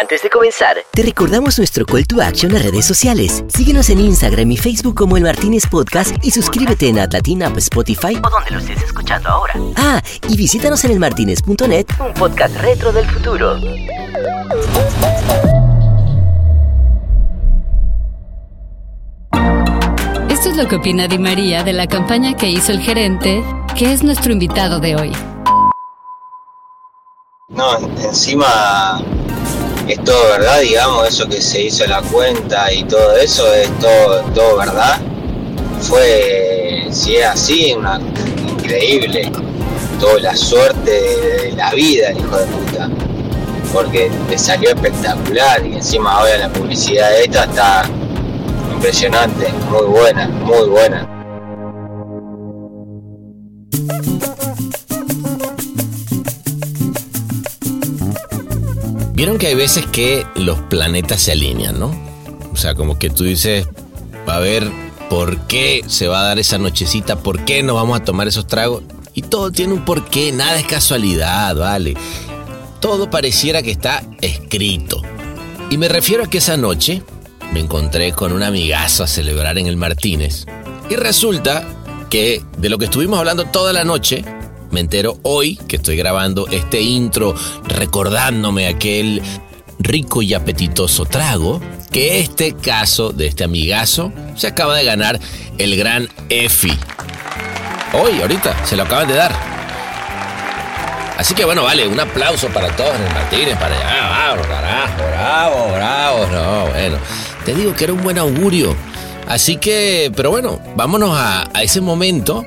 Antes de comenzar, te recordamos nuestro call to action en redes sociales. Síguenos en Instagram y Facebook como El Martínez Podcast y suscríbete en Atlatina Spotify o donde lo estés escuchando ahora. Ah, y visítanos en elmartinez.net, un podcast retro del futuro. Esto es lo que opina Di María de la campaña que hizo el gerente, que es nuestro invitado de hoy. No, encima es todo verdad, digamos, eso que se hizo la cuenta y todo eso es todo, todo verdad. Fue, si es así, una increíble, toda la suerte de, la vida, hijo de puta. Porque le salió espectacular y encima ahora la publicidad de esta está impresionante, muy buena, muy buena. Vieron que hay veces que los planetas se alinean, ¿no? O sea, como que tú dices, a ver por qué se va a dar esa nochecita, por qué nos vamos a tomar esos tragos. Y todo tiene un porqué, nada es casualidad, ¿vale? Todo pareciera que está escrito. Y me refiero a que esa noche me encontré con un amigazo a celebrar en el Martínez. Y resulta que de lo que estuvimos hablando toda la noche, me entero hoy que estoy grabando este intro recordándome aquel rico y apetitoso trago, que este caso de este amigazo se acaba de ganar el gran EFI. Hoy, ahorita, se lo acaban de dar. Así que bueno, vale, un aplauso para todos en el Martínez, para allá, vamos, carajo, bravo, bravo, no, bueno, te digo que era un buen augurio. Así que, pero bueno, vámonos a, a ese momento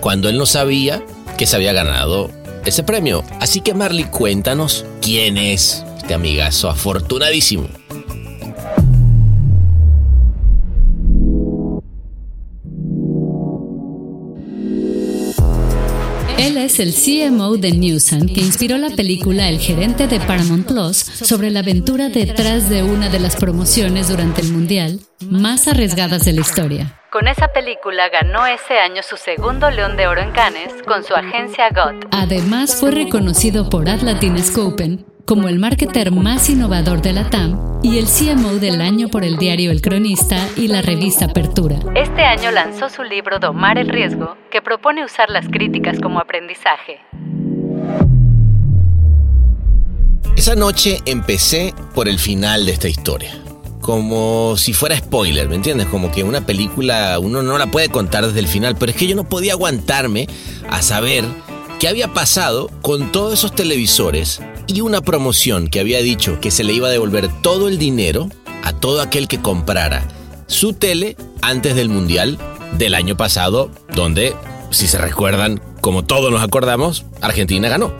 cuando él no sabía que se había ganado ese premio. Así que Marley, cuéntanos quién es este amigazo afortunadísimo. Él es el CMO de Newsan que inspiró la película El gerente de Paramount Plus sobre la aventura detrás de una de las promociones durante el Mundial más arriesgadas de la historia. Con esa película ganó ese año su segundo León de Oro en Cannes con su agencia GOT. Además fue reconocido por Atlantinescopen como el marketer más innovador de la TAM y el CMO del año por el diario El Cronista y la revista Apertura. Este año lanzó su libro Domar el Riesgo, que propone usar las críticas como aprendizaje. Esa noche empecé por el final de esta historia como si fuera spoiler, ¿me entiendes? Como que una película uno no la puede contar desde el final, pero es que yo no podía aguantarme a saber qué había pasado con todos esos televisores y una promoción que había dicho que se le iba a devolver todo el dinero a todo aquel que comprara su tele antes del Mundial del año pasado, donde, si se recuerdan, como todos nos acordamos, Argentina ganó.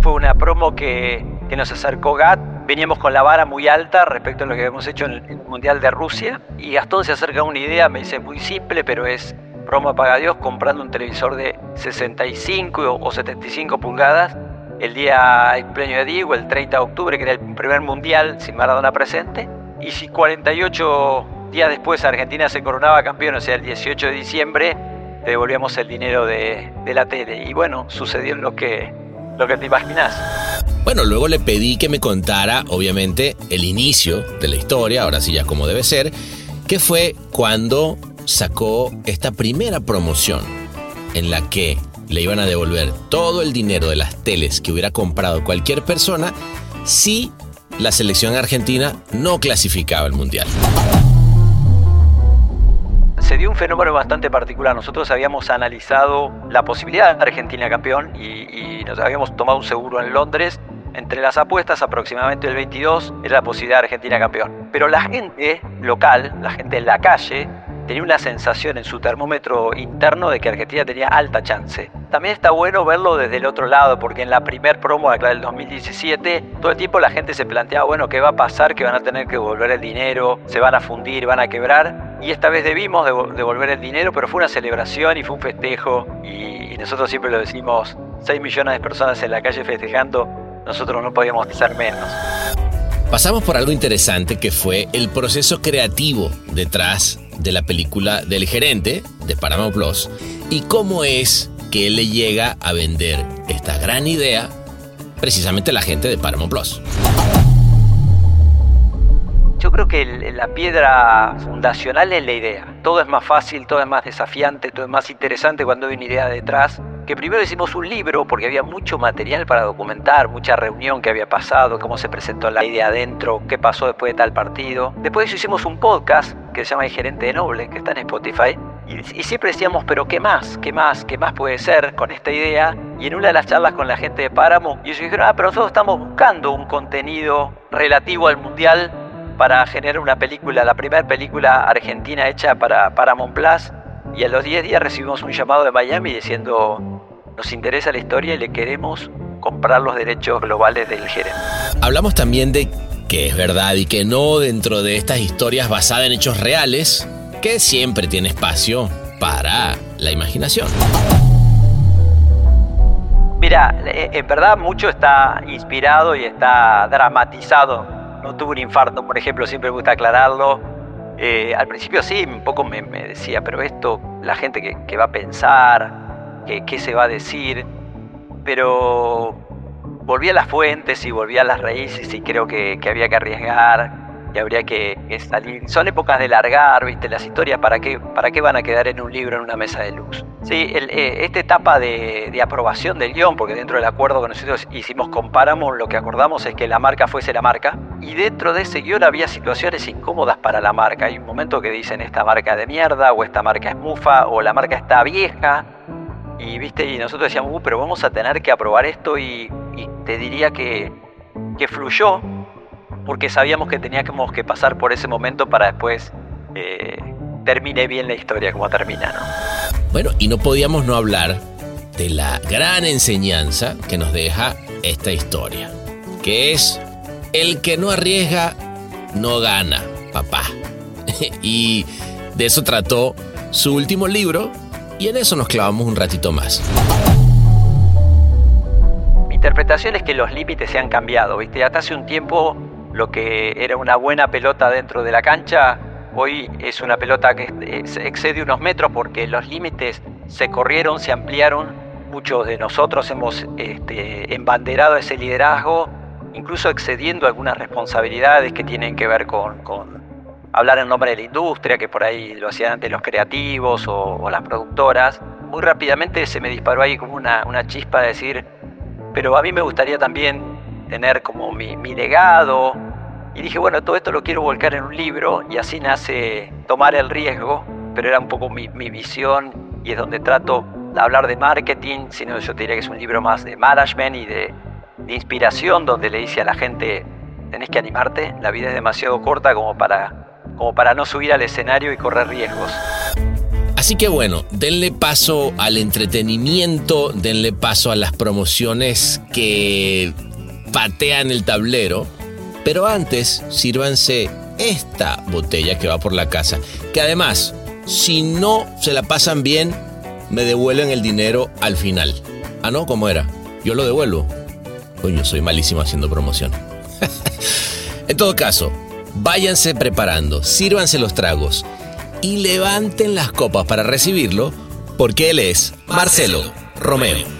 Fue una promo que, nos acercó GATT veníamos con la vara muy alta respecto a lo que habíamos hecho en el Mundial de Rusia. Y Gastón se acerca a una idea, me dice muy simple, pero es broma paga Dios, comprando un televisor de 65 o 75 pulgadas el día del cumpleaños de Diego, el 30 de octubre, que era el primer mundial sin Maradona presente. Y si 48 días después Argentina se coronaba campeón, o sea, el 18 de diciembre, devolvíamos el dinero de, de la tele. Y bueno, sucedió lo que, lo que te imaginas. Bueno, luego le pedí que me contara, obviamente, el inicio de la historia, ahora sí ya como debe ser, que fue cuando sacó esta primera promoción en la que le iban a devolver todo el dinero de las teles que hubiera comprado cualquier persona si la selección argentina no clasificaba el mundial se dio un fenómeno bastante particular. Nosotros habíamos analizado la posibilidad de Argentina campeón y, habíamos tomado un seguro en Londres. Entre las apuestas, aproximadamente el 22 era la posibilidad de Argentina campeón. Pero la gente local, la gente en la calle, tenía una sensación en su termómetro interno de que Argentina tenía alta chance. También está bueno verlo desde el otro lado, porque en la primer promo acá del 2017, todo el tiempo la gente se planteaba, bueno, ¿qué va a pasar? Que van a tener que devolver el dinero, se van a fundir, van a quebrar. Y esta vez debimos devolver el dinero, pero fue una celebración y fue un festejo. Y, nosotros siempre lo decimos, 6 millones de personas en la calle festejando, nosotros no podíamos ser menos. Pasamos por algo interesante que fue el proceso creativo detrás de la película del gerente de Paramount Plus y cómo es que él le llega a vender esta gran idea precisamente la gente de Paramount Plus. Yo creo que la piedra fundacional es la idea. Todo es más fácil, todo es más desafiante, todo es más interesante cuando hay una idea detrás. Que primero hicimos un libro porque había mucho material para documentar, mucha reunión que había pasado, cómo se presentó la idea adentro, qué pasó después de tal partido. Después de eso hicimos un podcast que se llama El Gerente de Noble, que está en Spotify. Y, siempre decíamos, pero ¿qué más? ¿Qué más? ¿Qué más puede ser con esta idea? Y en una de las charlas con la gente de Páramo, ellos dijeron, ah, pero nosotros estamos buscando un contenido relativo al Mundial para generar una película, la primera película argentina hecha para Paramount Plus. Y a los 10 días recibimos un llamado de Miami diciendo, nos interesa la historia y le queremos comprar los derechos globales del gerente. Hablamos también de que es verdad y que no dentro de estas historias basadas en hechos reales, que siempre tiene espacio para la imaginación. Mira, eh, en verdad mucho está inspirado y está dramatizado no tuve un infarto, por ejemplo, siempre me gusta aclararlo. Eh, al principio sí, un poco me, decía, pero esto, la gente que, va a pensar, que, qué se va a decir, pero volví a las fuentes y volví a las raíces y creo que, que había que arriesgar y habría que, salir. Son épocas de largar, ¿viste? Las historias, ¿para qué, ¿para qué van a quedar en un libro, en una mesa de luz? Sí, eh, esta etapa de, aprobación del guion, porque dentro del acuerdo que nosotros hicimos, comparamos, lo que acordamos es que la marca fuese la marca, y dentro de ese guion había situaciones incómodas para la marca. Hay un momento que dicen esta marca de mierda, o esta marca es mufa, o la marca está vieja, y viste, y nosotros decíamos, uh, pero vamos a tener que aprobar esto, y, te diría que, que fluyó, porque sabíamos que teníamos que pasar por ese momento para después eh, termine bien la historia como termina, ¿no? Bueno, y no podíamos no hablar de la gran enseñanza que nos deja esta historia, que es el que no arriesga no gana, papá. y de eso trató su último libro y en eso nos clavamos un ratito más. Mi interpretación es que los límites se han cambiado, ¿viste? Hasta hace un tiempo lo que era una buena pelota dentro de la cancha, hoy es una pelota que excede unos metros porque los límites se corrieron, se ampliaron. Muchos de nosotros hemos este, embanderado ese liderazgo, incluso excediendo algunas responsabilidades que tienen que ver con, hablar en nombre de la industria, que por ahí lo hacían antes los creativos o, las productoras. Muy rápidamente se me disparó ahí como una, una chispa de decir, pero a mí me gustaría también tener como mi, legado. Y dije, bueno, todo esto lo quiero volcar en un libro y así nace tomar el riesgo, pero era un poco mi, visión y es donde trato de hablar de marketing, sino yo te diría que es un libro más de management y de, de inspiración, donde le dice a la gente, tenés que animarte, la vida es demasiado corta como para, como para no subir al escenario y correr riesgos. Así que bueno, denle paso al entretenimiento, denle paso a las promociones que patean el tablero. Pero antes, sírvanse esta botella que va por la casa. Que además, si no se la pasan bien, me devuelven el dinero al final. Ah, no, ¿cómo era? Yo lo devuelvo. Coño, soy malísimo haciendo promoción. en todo caso, váyanse preparando, sírvanse los tragos y levanten las copas para recibirlo, porque él es Marcelo, Romeo.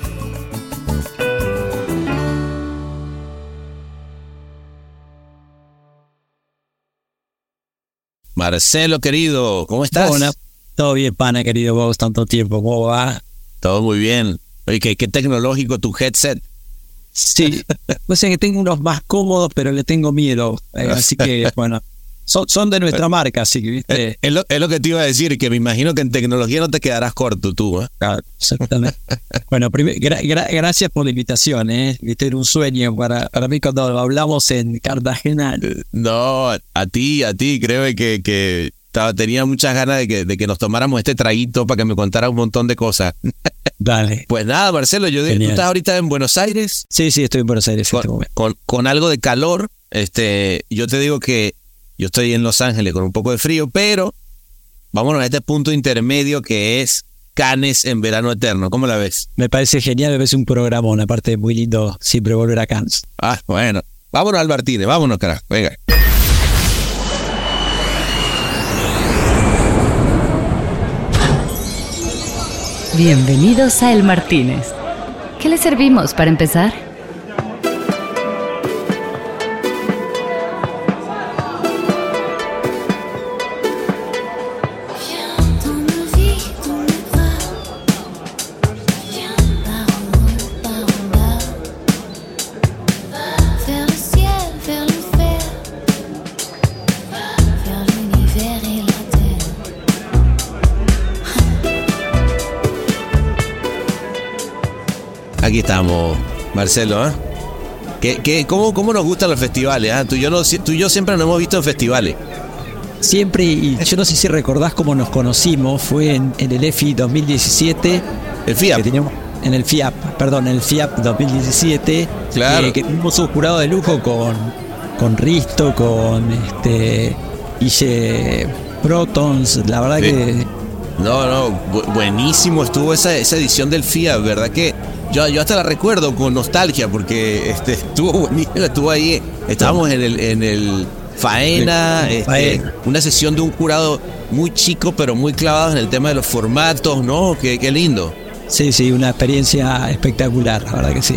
Marcelo, querido, ¿cómo estás? Bueno, todo bien, pana, querido vos, tanto tiempo, ¿cómo va? Todo muy bien. Oye, ¿qué, tecnológico tu headset? Sí, pues sé que tengo unos más cómodos, pero le tengo miedo. Eh, así que, bueno, son, de nuestra marca, así que, ¿viste? Eh, es, lo, es, lo, que te iba a decir, que me imagino que en tecnología no te quedarás corto tú, ¿eh? exactamente. bueno, gracias por la invitación, ¿eh? Viste, era un sueño para, para mí cuando hablamos en Cartagena. Eh, no, a ti, a ti, creo que, que tenía muchas ganas de que, de que nos tomáramos este traguito para que me contara un montón de cosas. Dale. Pues nada, Marcelo, yo ¿tú estás ahorita en Buenos Aires? Sí, sí, estoy en Buenos Aires. Con, este con, con, algo de calor. Este, yo te digo que yo estoy en Los Ángeles con un poco de frío, pero vámonos a este punto intermedio que es Canes en verano eterno. ¿Cómo la ves? Me parece genial, me parece un programón, aparte muy lindo siempre volver a Cannes. Ah, bueno. Vámonos al Martínez, vámonos, carajo. Venga. Bienvenidos a El Martínez. ¿Qué le servimos para empezar? Aquí estamos, Marcelo, ¿eh? ¿Qué, qué, cómo, ¿Cómo nos gustan los festivales? ah? Tú, y yo no, tú y yo siempre nos hemos visto en festivales. Siempre, y yo no sé si recordás cómo nos conocimos, fue en, en el EFI 2017. El FIAP. Que teníamos, en el FIAP, perdón, en el FIAP 2017. Claro. eh, que tuvimos un jurado de lujo con, con Risto, con este Ille Protons. La verdad Sí. que No, no, bu- buenísimo estuvo esa, esa edición del FIAP, ¿verdad? Que yo, yo hasta la recuerdo con nostalgia porque este, estuvo buenísimo, estuvo ahí. Estábamos en el, en el Faena, este, Faena. una sesión de un jurado muy chico, pero muy clavado en el tema de los formatos, ¿no? Qué, qué lindo. sí, sí, una experiencia espectacular, la verdad que sí.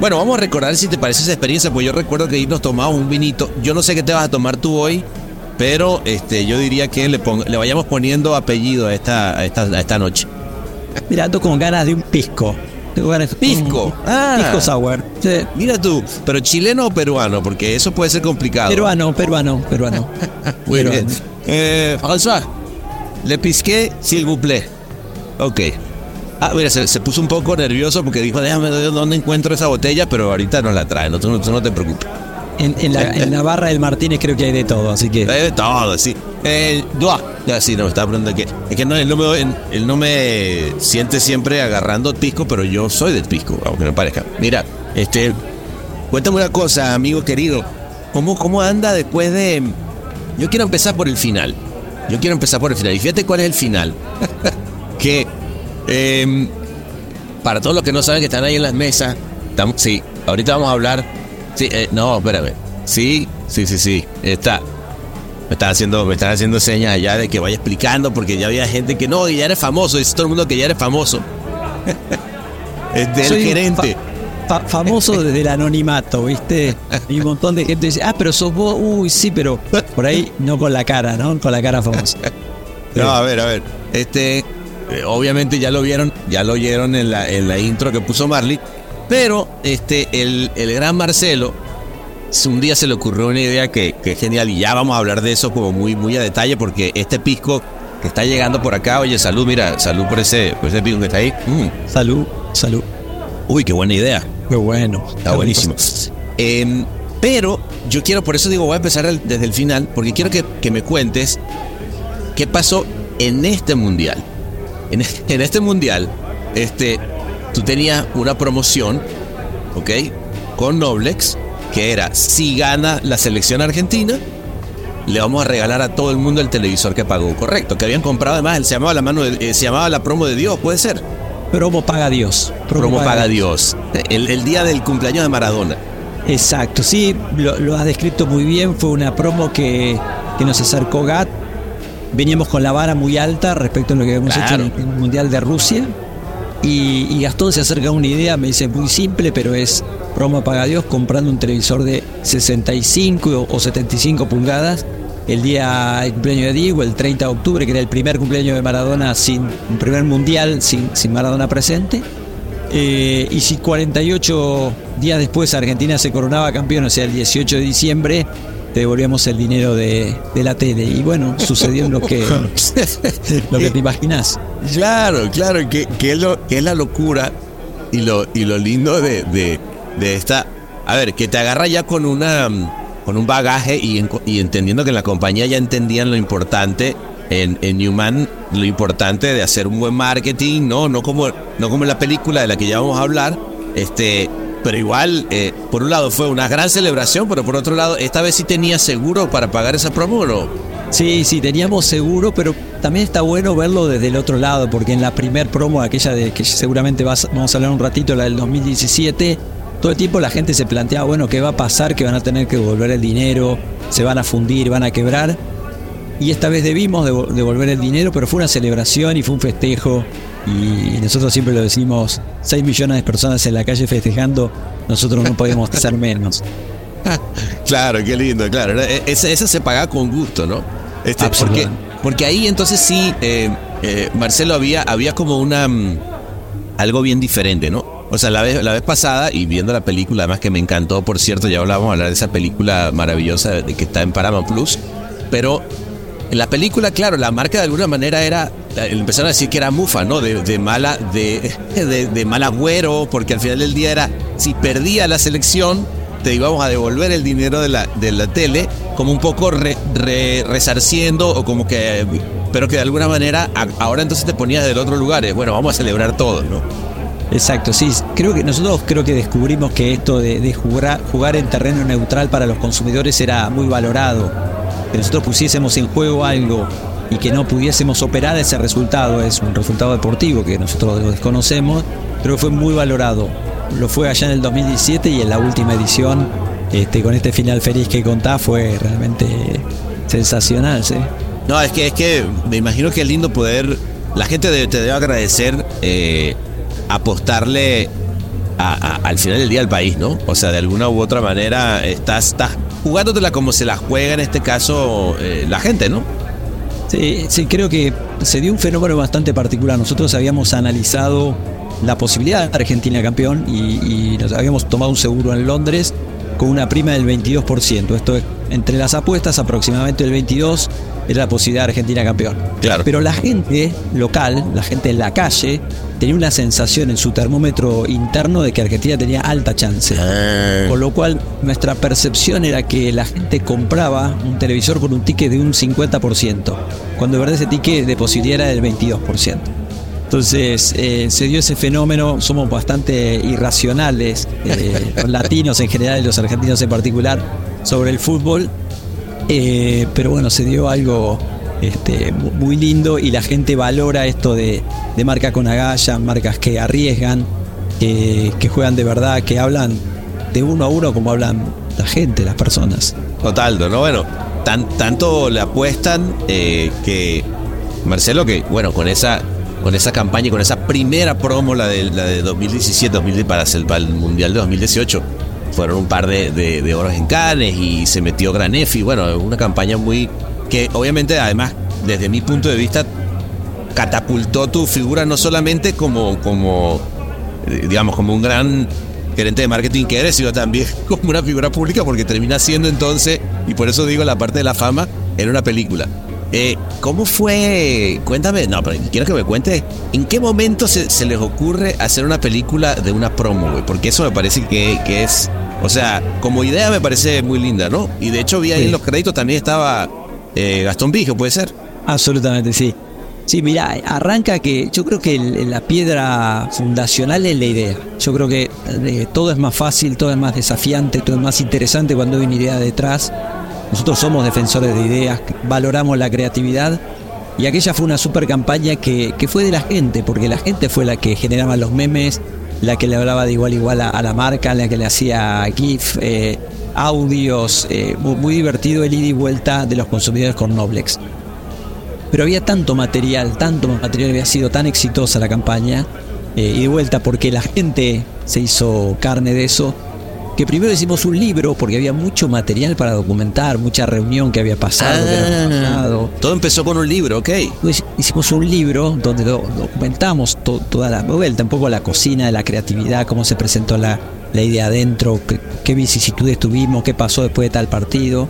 Bueno, vamos a recordar si te parece esa experiencia, pues yo recuerdo que ahí nos tomamos un vinito. Yo no sé qué te vas a tomar tú hoy, pero este, yo diría que le, pon- le vayamos poniendo apellido a esta, a esta, a esta noche. Mira, ando con ganas de un pisco. De Pisco. Ah. Pisco sour. Sí. Mira tú, pero chileno o peruano, porque eso puede ser complicado. Peruano, peruano, peruano. Muy Peruano. bien. Eh, François, le pisqué s'il vous plaît. Ok. Ah, mira, se, se puso un poco nervioso porque dijo, déjame ver dónde encuentro esa botella, pero ahorita nos la trae, no, tú, no- tú no te preocupes. En, en la, en la barra del Martínez creo que hay de todo, así que. Eh, todo, sí. Eh, Dua. Ya, sí, no, me estaba preguntando que. Es que no, él, no me, él no me siente siempre agarrando pisco, pero yo soy del pisco, aunque no parezca. Mira, este. Cuéntame una cosa, amigo querido. ¿Cómo, cómo anda después de.? Yo quiero empezar por el final. Yo quiero empezar por el final. Y fíjate cuál es el final. que. em, para todos los que no saben que están ahí en las mesas. sí, ahorita vamos a hablar. Sí, eh, no, espérame. Sí, sí, sí, sí. Está. Me están haciendo, me están haciendo señas allá de que vaya explicando, porque ya había gente que no, y ya eres famoso, dice todo el mundo que ya eres famoso. es del Soy gerente. fa- fa- famoso desde el anonimato, ¿viste? Y un montón de gente dice, ah, pero sos vos, uy, sí, pero por ahí no con la cara, ¿no? Con la cara famosa. No, a ver, a ver. Este, eh, obviamente ya lo vieron, ya lo oyeron en la, en la intro que puso Marley, pero este, el, el gran Marcelo, un día se le ocurrió una idea que, que es genial y ya vamos a hablar de eso como muy, muy a detalle porque este pisco que está llegando por acá, oye, salud, mira, salud por ese, por ese pisco que está ahí. Mm, Salud, salud. Uy, qué buena idea. Qué bueno. Está buenísimo. Em, pero yo quiero, por eso digo, voy a empezar el- desde el final, porque quiero que, que me cuentes qué pasó en este mundial. En, en este mundial, este, tú tenías una promoción, ¿ok? Con Noblex, que era, si gana la selección argentina, le vamos a regalar a todo el mundo el televisor que pagó, correcto, que habían comprado además, se llamaba la mano de- eh, se llamaba la promo de Dios, puede ser. Promo paga Dios. Promo paga Dios. El, el día del cumpleaños de Maradona. Exacto, sí, lo, lo has descrito muy bien. Fue una promo que, que nos acercó GAT. Veníamos con la vara muy alta respecto a lo que habíamos Claro. hecho en el, en el Mundial de Rusia. Y, y Gastón se acerca a una idea, me dice muy simple, pero es promo paga Dios comprando un televisor de 65 o, o 75 pulgadas. El día del cumpleaños de Diego, el 30 de octubre, que era el primer cumpleaños de Maradona sin un primer mundial sin, sin Maradona presente. Eh, y si 48 días después Argentina se coronaba campeón, o sea, el 18 de diciembre, te devolvíamos el dinero de, de la tele. Y bueno, sucedió lo que, lo que te imaginas. Claro, claro, que, que es, lo, que es la locura y lo, y lo lindo de, de, de esta. A ver, que te agarra ya con una mm, con un bagaje y, y entendiendo que en la compañía ya entendían lo importante en, en Newman, lo importante de hacer un buen marketing, no, no como, no como en la película de la que ya vamos a hablar. Este, pero igual, eh, por un lado fue una gran celebración, pero por otro lado, esta vez sí tenía seguro para pagar esa promo, ¿o ¿no? Sí, sí, teníamos seguro, pero también está bueno verlo desde el otro lado, porque en la primer promo, aquella de que seguramente vas- vamos a hablar un ratito, la del 2017, todo el tiempo la gente se planteaba, bueno, ¿qué va a pasar? Que van a tener que devolver el dinero, se van a fundir, van a quebrar. Y esta vez debimos devo- devolver el dinero, pero fue una celebración y fue un festejo. Y nosotros siempre lo decimos, 6 millones de personas en la calle festejando, nosotros no podemos ser menos. Claro, qué lindo, claro. E- Esa, esa se paga con gusto, ¿no? Este, porque ahí entonces sí, eh, eh, Marcelo, había, había como una mm, algo bien diferente, ¿no? O sea, la vez, la vez pasada, y viendo la película, además que me encantó, por cierto, ya hablábamos hablar de esa película maravillosa de que está en Paramount Plus, pero en la película, claro, la marca de alguna manera era empezaron a decir que era mufa, ¿no? De, mala, de, de, mal agüero, porque al final del día era, si perdía la selección, te íbamos a devolver el dinero de la, de la tele, como un poco resarciendo o como que, pero que de alguna manera ahora entonces te ponías del otro lugar, bueno, vamos a celebrar todo, ¿no? Exacto, sí. Creo que nosotros creo que descubrimos que esto de, jugar, en terreno neutral para los consumidores era muy valorado. Que nosotros pusiésemos en juego algo y que no pudiésemos operar ese resultado, es un resultado deportivo que nosotros desconocemos, pero fue muy valorado. Lo fue allá en el 2017 y en la última edición, este, con este final feliz que contás, fue realmente sensacional, ¿sí? No, es que, es que me imagino que es lindo poder, la gente te debe agradecer. Eh, apostarle al final del día al país, ¿no? O sea, de alguna u otra manera estás, estás jugándotela como se la juega en este caso eh, la gente, ¿no? Sí, sí, creo que se dio un fenómeno bastante particular. Nosotros habíamos analizado la posibilidad de Argentina campeón y nos habíamos tomado un seguro en Londres con una prima del 22%. Esto es entre las apuestas aproximadamente el 22% era la posibilidad de Argentina campeón. Claro. Pero la gente local, la gente en la calle, tenía una sensación en su termómetro interno de que Argentina tenía alta chance. Ah. Con lo cual nuestra percepción era que la gente compraba un televisor con un ticket de un 50%, cuando de verdad ese ticket de posibilidad era del 22%. Entonces eh, se dio ese fenómeno, somos bastante irracionales, eh, los latinos en general y los argentinos en particular, sobre el fútbol eh, pero bueno, se dio algo este, muy lindo y la gente valora esto de, marca con agallas, marcas que arriesgan, que, juegan de verdad, que hablan de uno a uno como hablan la gente, las personas. Total, ¿no? Bueno, tan, tanto le apuestan que Marcelo, que bueno, con esa con esa campaña y con esa primera promo, la de, la de 2017, 2000, para, para el Mundial de 2018, fueron un par de, de, en Cannes y se metió Granefi. Bueno, una campaña muy. que obviamente, además, desde mi punto de vista, catapultó tu figura no solamente como, como eh, digamos, como un gran gerente de marketing que eres, sino también como una figura pública, porque termina siendo entonces, y por eso digo la parte de la fama, en una película. Eh, ¿Cómo fue? Cuéntame, no, pero quiero que me cuentes, ¿en qué momento se, se les ocurre hacer una película de una promo, güey? Porque eso me parece que, que es o sea, como idea me parece muy linda, ¿no? Y de hecho vi ahí en los créditos también estaba eh, Gastón Vigo, ¿puede ser? Absolutamente, sí. Sí, mira, arranca que yo creo que la piedra fundacional es la idea. Yo creo que eh, todo es más fácil, todo es más desafiante, todo es más interesante cuando hay una idea detrás. Nosotros somos defensores de ideas, valoramos la creatividad y aquella fue una super campaña que, que fue de la gente, porque la gente fue la que generaba los memes, la que le hablaba de igual igual a, la marca, la que le hacía GIF, eh, audios, eh, muy, divertido el ida y vuelta de los consumidores con Noblex. Pero había tanto material, tanto material, había sido tan exitosa la campaña, eh, y de vuelta porque la gente se hizo carne de eso, que primero hicimos un libro porque había mucho material para documentar, mucha reunión que había pasado. Ah, todo empezó con un libro, ok. Pues hicimos un libro donde documentamos toda la vuelta, un poco la cocina la creatividad, cómo se presentó la, la idea adentro, qué, qué, vicisitudes tuvimos, qué pasó después de tal partido.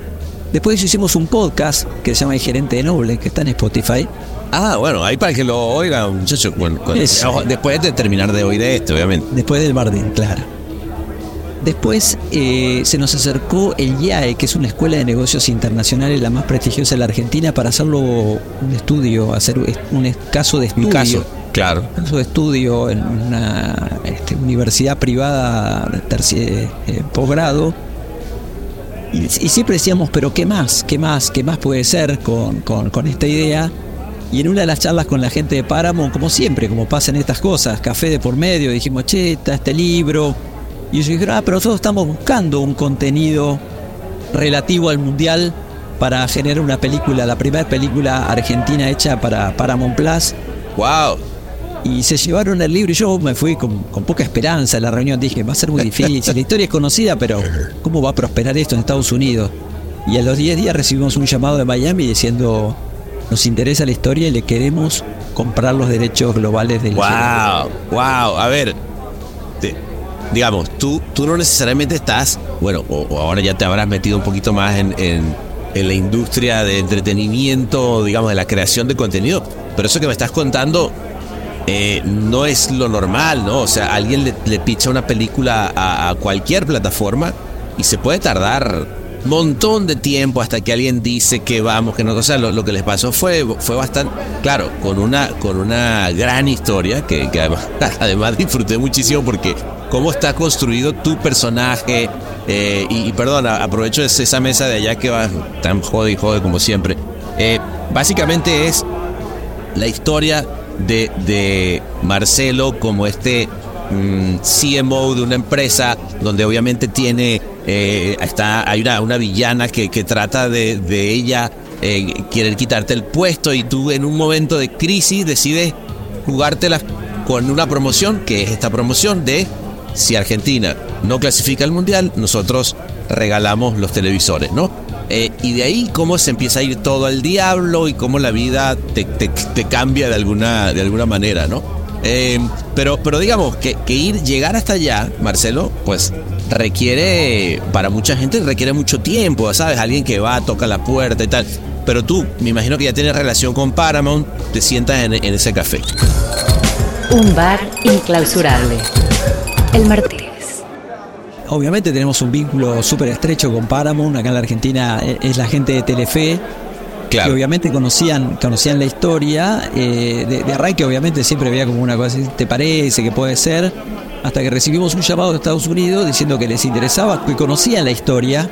Después hicimos un podcast que se llama El Gerente de Noble, que está en Spotify. Ah, bueno, ahí para que lo oigan, muchachos. después de terminar de oír esto, obviamente. Después del Bardín, claro. Después eh, se nos acercó el IAE, que es una escuela de negocios internacionales la más prestigiosa de la Argentina, para hacerlo un estudio, hacer un caso de estudio. Un caso, claro. Un caso de estudio en una este, universidad privada de eh, posgrado. Y, siempre decíamos, pero ¿qué más? ¿Qué más? ¿Qué más puede ser con, con esta idea? Y en una de las charlas con la gente de Páramo, como siempre, como pasan estas cosas, café de por medio, dijimos, che, está este libro y ellos dijeron, ah, pero nosotros estamos buscando un contenido relativo al mundial para generar una película, la primera película argentina hecha para Paramount Plus. ¡Wow! Y se llevaron el libro y yo me fui con, poca esperanza a la reunión. Dije, va a ser muy difícil. La historia es conocida, pero ¿cómo va a prosperar esto en Estados Unidos? Y a los 10 días recibimos un llamado de Miami diciendo, nos interesa la historia y le queremos comprar los derechos globales del ¡Wow! ¡Wow! A ver, digamos, tú, tú no necesariamente estás, bueno, o, ahora ya te habrás metido un poquito más en, en, la industria de entretenimiento, digamos, de la creación de contenido, pero eso que me estás contando eh, no es lo normal, ¿no? O sea, alguien le, le picha una película a, cualquier plataforma y se puede tardar montón de tiempo hasta que alguien dice que vamos, que no. O sea, lo, que les pasó fue, fue bastante, claro, con una, con una gran historia que, además, además disfruté muchísimo porque cómo está construido tu personaje. Eh, y, perdona, aprovecho esa mesa de allá que va tan jode y jode como siempre. Eh, básicamente es la historia de, Marcelo como este mm, CMO de una empresa donde obviamente tiene, eh, está, hay una, una villana que, que trata de, de ella eh, querer quitarte el puesto y tú en un momento de crisis decides jugártela con una promoción, que es esta promoción de si Argentina no clasifica al Mundial, nosotros regalamos los televisores, ¿no? Eh, y de ahí cómo se empieza a ir todo al diablo y cómo la vida te, cambia de alguna, de alguna manera, ¿no? Eh, pero, pero digamos que, ir, llegar hasta allá, Marcelo, pues requiere, para mucha gente requiere mucho tiempo, ¿sabes? Alguien que va, toca la puerta y tal. Pero tú, me imagino que ya tienes relación con Paramount, te sientas en, en ese café. Un bar inclausurable. El Martín obviamente tenemos un vínculo súper estrecho con Paramount, acá en la Argentina eh, es la gente de Telefe. Que obviamente conocían, conocían la historia eh, de, de Array, que obviamente siempre veía como una cosa, ¿te parece que puede ser? Hasta que recibimos un llamado de Estados Unidos diciendo que les interesaba, que conocían la historia.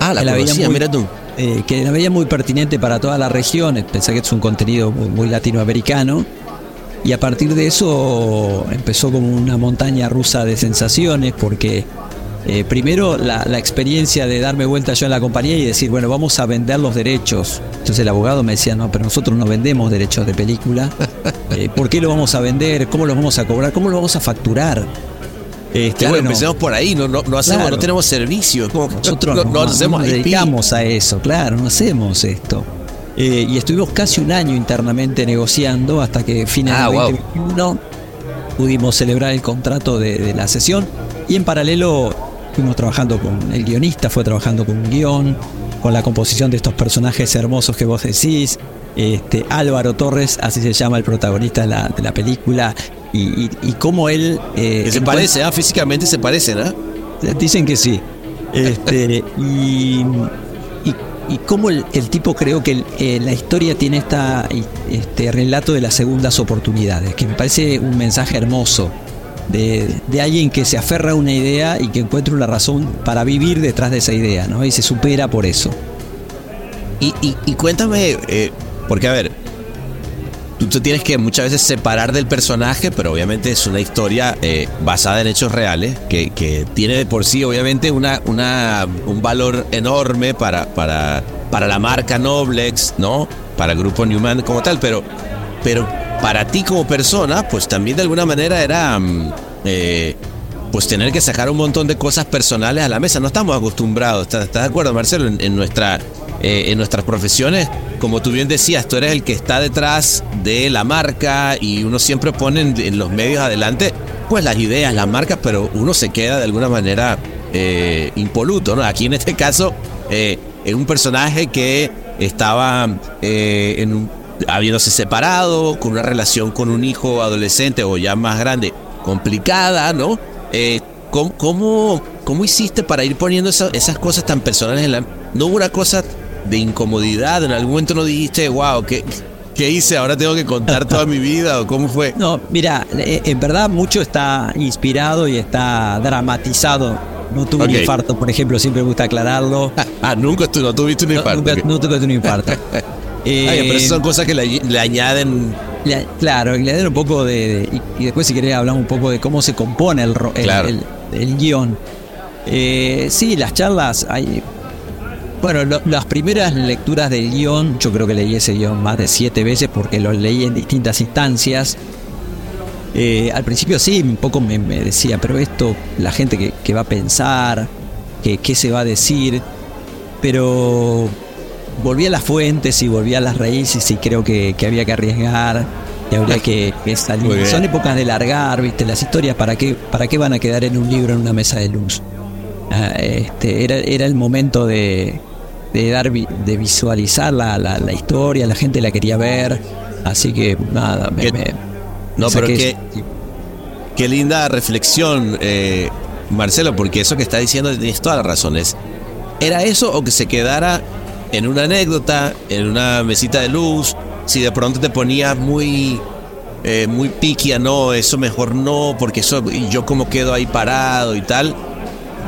Ah, la, conocían, mira tú. Eh, que la veía muy pertinente para toda la región, pensé que es un contenido muy latinoamericano. Y a partir de eso empezó como una montaña rusa de sensaciones, porque eh, primero la, experiencia de darme vuelta yo en la compañía y decir, bueno, vamos a vender los derechos. Entonces el abogado me decía, no, pero nosotros no vendemos derechos de película. Eh, ¿Por qué lo vamos a vender? ¿Cómo los vamos a cobrar? ¿Cómo lo vamos a facturar? Este, bueno, empecemos por ahí, no, no, hacemos, no tenemos servicio. Nosotros no, nos dedicamos a eso, claro, no hacemos esto. Eh, y estuvimos casi un año internamente negociando hasta que finalmente ah, pudimos celebrar el contrato de, de la sesión y en paralelo fuimos trabajando con el guionista, fue trabajando con un guion, con la composición de estos personajes hermosos que vos decís. Este, Álvaro Torres, así se llama el protagonista de la, de la película, y, y, cómo él... Eh, se parece, ¿ah? físicamente se parece, ¿no? Dicen que sí. Este, y, y, cómo el, tipo creo que eh, la historia tiene esta, este relato de las segundas oportunidades, que me parece un mensaje hermoso de, alguien que se aferra a una idea y que encuentra una razón para vivir detrás de esa idea, ¿no? Y se supera por eso. Y, y, cuéntame, eh, porque a ver, tú te tienes que muchas veces separar del personaje, pero obviamente es una historia eh, basada en hechos reales, que, que, tiene de por sí obviamente una, una, un valor enorme para, para, para la marca Noblex, ¿no? Para el grupo Newman como tal, pero, pero para ti como persona, pues también de alguna manera era mm, eh, pues tener que sacar un montón de cosas personales a la mesa. No estamos acostumbrados, ¿estás, de acuerdo, Marcelo? En, nuestra, eh, en nuestras profesiones, como tú bien decías, tú eres el que está detrás de la marca y uno siempre pone en, los medios adelante pues las ideas, las marcas, pero uno se queda de alguna manera eh, impoluto, ¿no? Aquí en este caso, es un personaje que estaba en un habiéndose separado, con una relación con un hijo adolescente o ya más grande complicada, ¿no? Eh, ¿cómo, cómo, hiciste para ir poniendo esas cosas tan personales en la... ¿No hubo una cosa de incomodidad? ¿En algún momento no dijiste, wow, ¿qué, qué hice? ¿Ahora tengo que contar toda mi vida? ¿O cómo fue? No, mira, eh, en verdad mucho está inspirado y está dramatizado no tuve un infarto, por ejemplo, siempre me gusta aclararlo. ah, nunca no tuviste un infarto. nunca, no tuve un infarto. pero esas son cosas que le, añaden. claro, le añaden un poco de. y, después, si querés, hablamos un poco de cómo se compone el, el, guion. Eh, sí, las charlas. Hay, bueno, las primeras lecturas del guion, yo creo que leí ese guion más de siete veces porque lo leí en distintas instancias. Eh, al principio sí, un poco me, decía, pero esto, la gente que, va a pensar, que, qué se va a decir, pero volví a las fuentes y volví a las raíces y creo que, había que arriesgar y habría que, salir. Son épocas de largar, viste, las historias, ¿para qué, ¿para qué van a quedar en un libro, en una mesa de luz? Ah, este, era, era el momento de, de dar de visualizar la, la, historia, la gente la quería ver. Así que nada, me, No, pero qué, qué linda reflexión, eh, Marcelo, porque eso que está diciendo tienes todas las razones. ¿Era eso o que se quedara en una anécdota, en una mesita de luz? Si de pronto te ponías muy, eh, muy piqui a no, eso mejor no, porque eso, yo como quedo ahí parado y tal.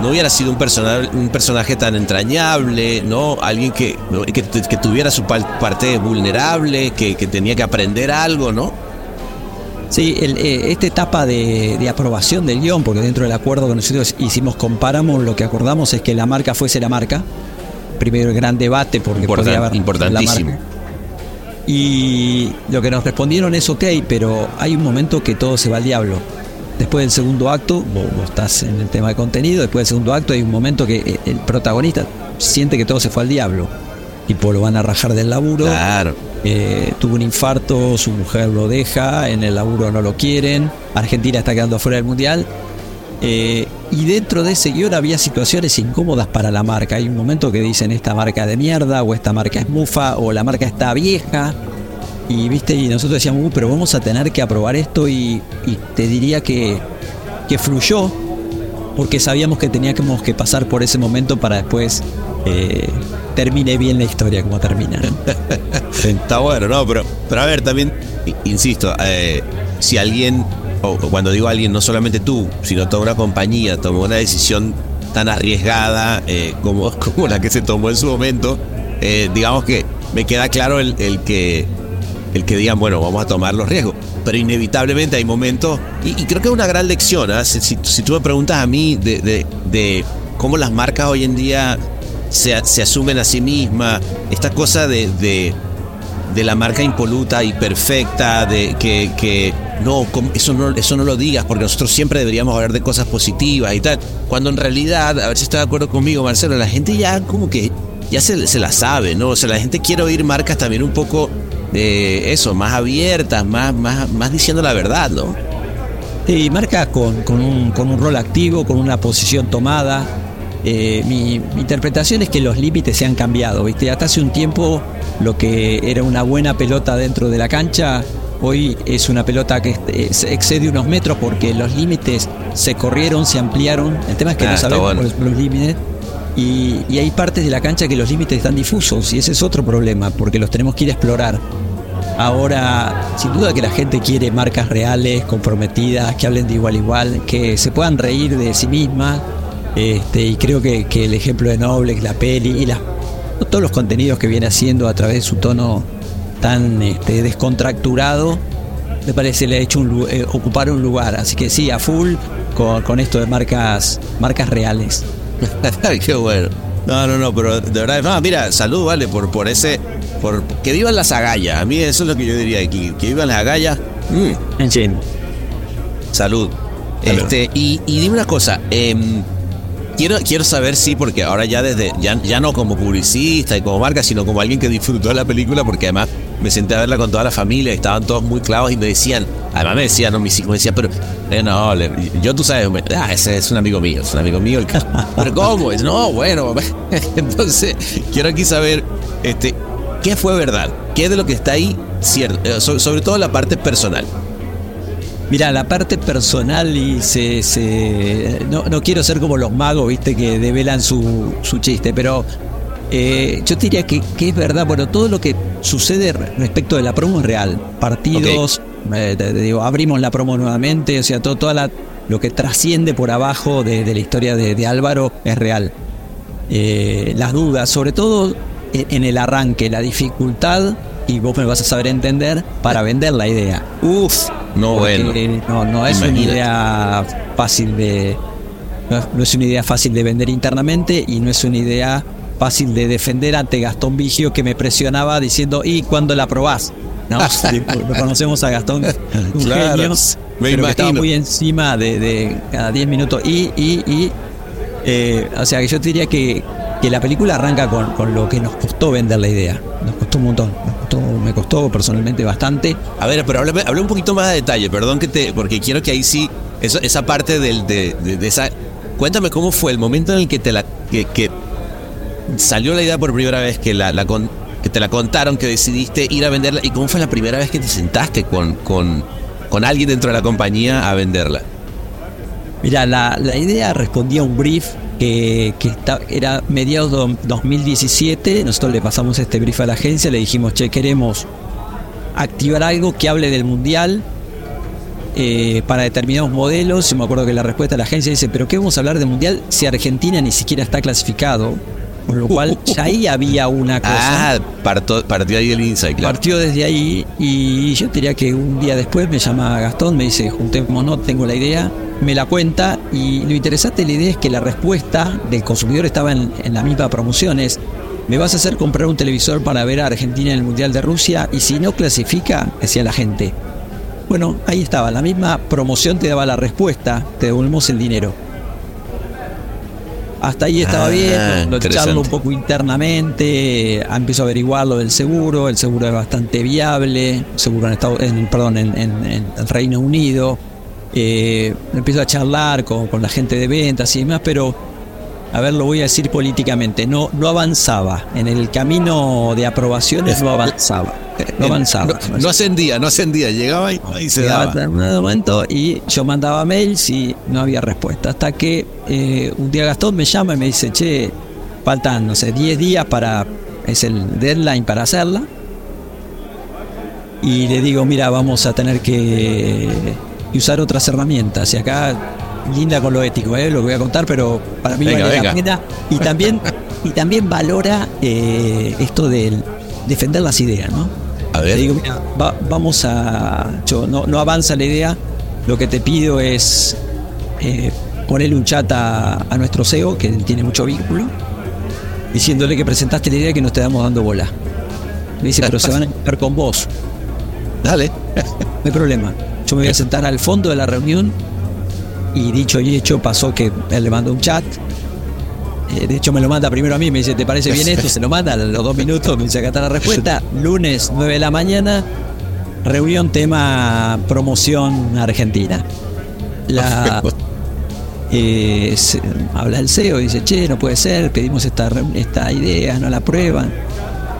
No hubiera sido un personaje, un personaje tan entrañable, ¿no? Alguien que, que, tuviera su parte vulnerable, que, que tenía que aprender algo, ¿no? Sí, el, eh, esta etapa de, de aprobación del guion, porque dentro del acuerdo que nosotros hicimos con Paramount, lo que acordamos es que la marca fuese la marca. Primero el gran debate, porque podía haber la importantísimo. marca. Y lo que nos respondieron es ok, pero hay un momento que todo se va al diablo. Después del segundo acto, vos, vos estás en el tema de contenido, después del segundo acto hay un momento que eh, el protagonista siente que todo se fue al diablo. Tipo, lo van a rajar del laburo. Claro. Eh, tuvo un infarto, su mujer lo deja, en el laburo no lo quieren, Argentina está quedando fuera del mundial. Eh, y dentro de ese guion había situaciones incómodas para la marca. Hay un momento que dicen esta marca de mierda, o esta marca es mufa, o la marca está vieja. Y viste, y nosotros decíamos, "Uh, pero vamos a tener que aprobar esto y, te diría que, que fluyó, porque sabíamos que teníamos que pasar por ese momento para después eh, termine bien la historia como termina. Está bueno, no, pero, pero a ver, también, insisto, eh, si alguien, o cuando digo alguien, no solamente tú, sino toda una compañía tomó una decisión tan arriesgada eh, como, la que se tomó en su momento, eh, digamos que me queda claro el, que el que digan, bueno, vamos a tomar los riesgos. Pero inevitablemente hay momentos, y, creo que es una gran lección, ¿ah? si, tú me preguntas a mí de, cómo las marcas hoy en día se, asumen a sí mismas, esta cosa de, de la marca impoluta y perfecta, de que, que no, eso no, eso no lo digas, porque nosotros siempre deberíamos hablar de cosas positivas y tal. Cuando en realidad, a ver si estás de acuerdo conmigo, Marcelo, la gente ya como que ya se, se la sabe, ¿no? O sea, la gente quiere oír marcas también un poco de eso, más abiertas, más, más, más diciendo la verdad, ¿no? Y marca con, con un, con un rol activo, con una posición tomada. Eh, mi, mi interpretación es que los límites se han cambiado. ¿viste? Hasta hace un tiempo lo que era una buena pelota dentro de la cancha, hoy es una pelota que excede unos metros porque los límites se corrieron, se ampliaron. El tema es que Ah, no sabemos bueno. los límites. Y, y hay partes de la cancha que los límites están difusos y ese es otro problema porque los tenemos que ir a explorar. Ahora, sin duda que la gente quiere marcas reales, comprometidas, que hablen de igual a igual, que se puedan reír de sí mismas. Este, y creo que, que el ejemplo de Noblex, la peli y las, todos los contenidos que viene haciendo a través de su tono tan este, descontracturado, me parece le ha hecho un, eh, ocupar un lugar. Así que sí, a full con, con esto de marcas, marcas reales. Qué bueno. No, no, no, pero de verdad, no, mira, salud, vale, por, por ese, por que vivan las agallas. A mí eso es lo que yo diría aquí, que vivan las agallas. Mm, En fin. salud. Este, y, y dime una cosa, em, quiero, quiero saber si, porque ahora ya desde, ya, ya no como publicista y como marca, sino como alguien que disfrutó de la película, porque además me senté a verla con toda la familia, estaban todos muy clavos y me decían, además me decían, no, mis hijos me decían, pero eh, no, le- yo tú sabes, me- ah, ese es un amigo mío, es un amigo mío. el que- pero ¿cómo? Es, no, bueno, entonces quiero aquí saber, este, ¿qué fue verdad? ¿Qué de lo que está ahí cierto? Eh, so- sobre todo la parte personal. Mira, la parte personal y se, se- no, no quiero ser como los magos, viste, que develan su, su chiste, pero eh, yo te diría que, que es verdad, bueno, todo lo que sucede respecto de la promo es real. Partidos, eh, te- te digo, abrimos la promo nuevamente, o sea, todo, toda la, lo que trasciende por abajo de, de la historia de, de Álvaro es real. Eh, las dudas, sobre todo en, en el arranque, la dificultad, y vos me vas a saber entender, para vender la idea. Uf, no bueno. No, no es una idea fácil de. No es- no es una idea fácil de vender internamente y no es una idea fácil de defender ante Gastón Vigio que me presionaba diciendo, ¿y cuándo la probás? No, lo conocemos a Gastón, un Claro, me pero que estaba muy encima de, de cada 10 minutos. Y, y, y eh, o sea, que yo te diría que, que la película arranca con, con lo que nos costó vender la idea. Nos costó un montón. Nos costó, me costó personalmente bastante. A ver, pero háblame un poquito más de detalle, perdón que te, porque quiero que ahí sí, eso- esa parte del, de, de- de esa, cuéntame cómo fue el momento en el que te la, que, que salió la idea por primera vez, que la, la con- que te la contaron, que decidiste ir a venderla. ¿Y cómo fue la primera vez que te sentaste con, con, con alguien dentro de la compañía a venderla? Mira, la, la idea respondía a un brief que, que está- era mediados de 2017. Nosotros le pasamos este brief a la agencia, le dijimos, che, queremos activar algo que hable del mundial eh, para determinados modelos. Yo me acuerdo que la respuesta de la agencia dice, pero ¿qué vamos a hablar del mundial si Argentina ni siquiera está clasificado? Con lo cual ya ahí había una cosa. Ah, partió ahí el insight, claro. Partió desde ahí y yo diría que un día después me llama Gastón, me dice, juntémonos, tengo la idea, me la cuenta y lo interesante de la idea es que la respuesta del consumidor estaba en, en la misma promoción, es, me vas a hacer comprar un televisor para ver a Argentina en el Mundial de Rusia y si no clasifica, decía la gente. Bueno, ahí estaba, la misma promoción te daba la respuesta, te devolvemos el dinero. Hasta ahí estaba Ah, bien, lo charlo un poco internamente, eh, empiezo a averiguar lo del seguro, el seguro es bastante viable, seguro en, Estados, en, perdón, en, en- en el Reino Unido, eh, empiezo a charlar con, con la gente de ventas y demás, pero a ver, lo voy a decir políticamente, no, no avanzaba, en el camino de aprobaciones no avanzaba, no avanzaba. No, no ascendía, no ascendía, llegaba y, y se Llegaba daba. en un momento y yo mandaba mails y no había respuesta. Hasta que eh, un día Gastón me llama y me dice, che, faltan, no sé, 10 días para, es el deadline para hacerla. Y le digo, mira, vamos a tener que usar otras herramientas. Y acá, linda con lo ético, ¿eh? lo que voy a contar, pero para mí Venga, vale venga. la pena. Y también, y también valora eh, esto del defender las ideas, ¿no? A Le ver. digo, mira, va- vamos a. Yo, no, no avanza la idea. Lo que te pido es eh, ponerle un chat a, a nuestro CEO, que tiene mucho vínculo, diciéndole que presentaste la idea y que nos te damos dando bola. Me dice, pero se van a encontrar con vos. Dale. No hay problema. Yo me voy a sentar al fondo de la reunión y dicho y hecho pasó que él le mandó un chat. Eh, de hecho me lo manda primero a mí, me dice, ¿te parece bien esto? Se lo manda a los dos minutos, me dice, acá está la respuesta. Lunes 9 de la mañana, reunión tema promoción Argentina. La, eh, se- habla el CEO y dice, che, no puede ser, pedimos esta, esta idea, no la aprueban.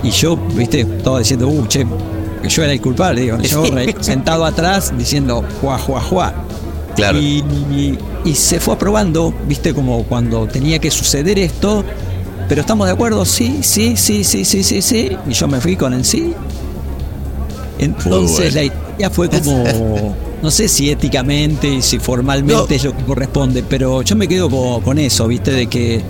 Y yo, viste, estaba diciendo, uh, che, que yo era el culpable, digo, yo sentado atrás diciendo, juá, juá, juá. Claro. Y, y- y se fue aprobando, viste, como cuando tenía que suceder esto, pero estamos de acuerdo, sí, sí, sí, sí, sí, sí, sí. Y yo me fui con el sí. Entonces bueno. la idea fue como, no sé si éticamente y si formalmente No. es lo que corresponde, pero yo me quedo con, con eso, viste, de que,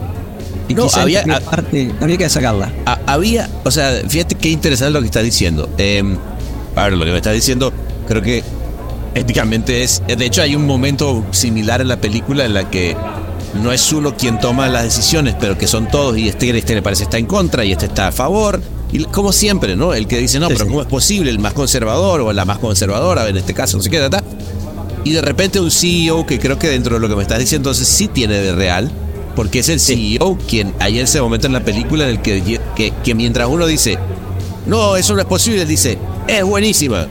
de No, había- había, parte, había que sacarla. Ha- había, o sea, fíjate qué interesante lo que estás diciendo. Eh, a ver, lo que me estás diciendo, creo que éticamente es. De hecho, hay un momento similar en la película en la que no es uno quien toma las decisiones, pero que son todos y este, este le parece está en contra y este está a favor. Y como siempre, ¿no? El que dice, no, Sí, pero sí. ¿cómo es posible? El más conservador o la más conservadora, en este caso, no sé qué, ta, ta. Y de repente un CEO que creo que dentro de lo que me estás diciendo, entonces sí tiene de real, porque es el CEO quien hay en ese momento en la película en el que, que, que mientras uno dice, no, eso no es posible, él dice, es buenísima.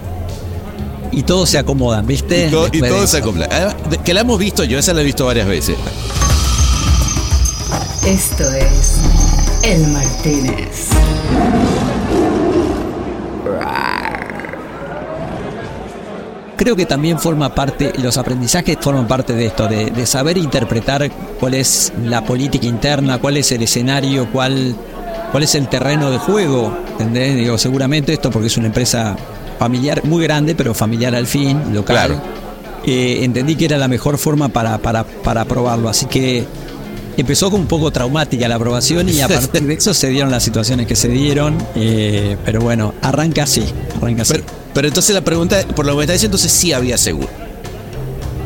Y todos se acomodan, ¿viste? Y, todo- y Después de todo se eso. acopla. De- Que la hemos visto, yo esa la he visto varias veces. Esto es El Martínez. Creo que también forma parte, los aprendizajes forman parte de esto, de, de saber interpretar cuál es la política interna, cuál es el escenario, cuál, cuál es el terreno de juego. ¿Entendés? Digo, seguramente esto porque es una empresa familiar, muy grande, pero familiar al fin, local. Claro. Eh, entendí que era la mejor forma para, para, para probarlo. Así que empezó con un poco traumática la aprobación y a partir de eso se dieron las situaciones que se dieron. eh, pero bueno, arranca así, arranca así. Pero, pero entonces la pregunta, por lo que me está diciendo, entonces sí había seguro.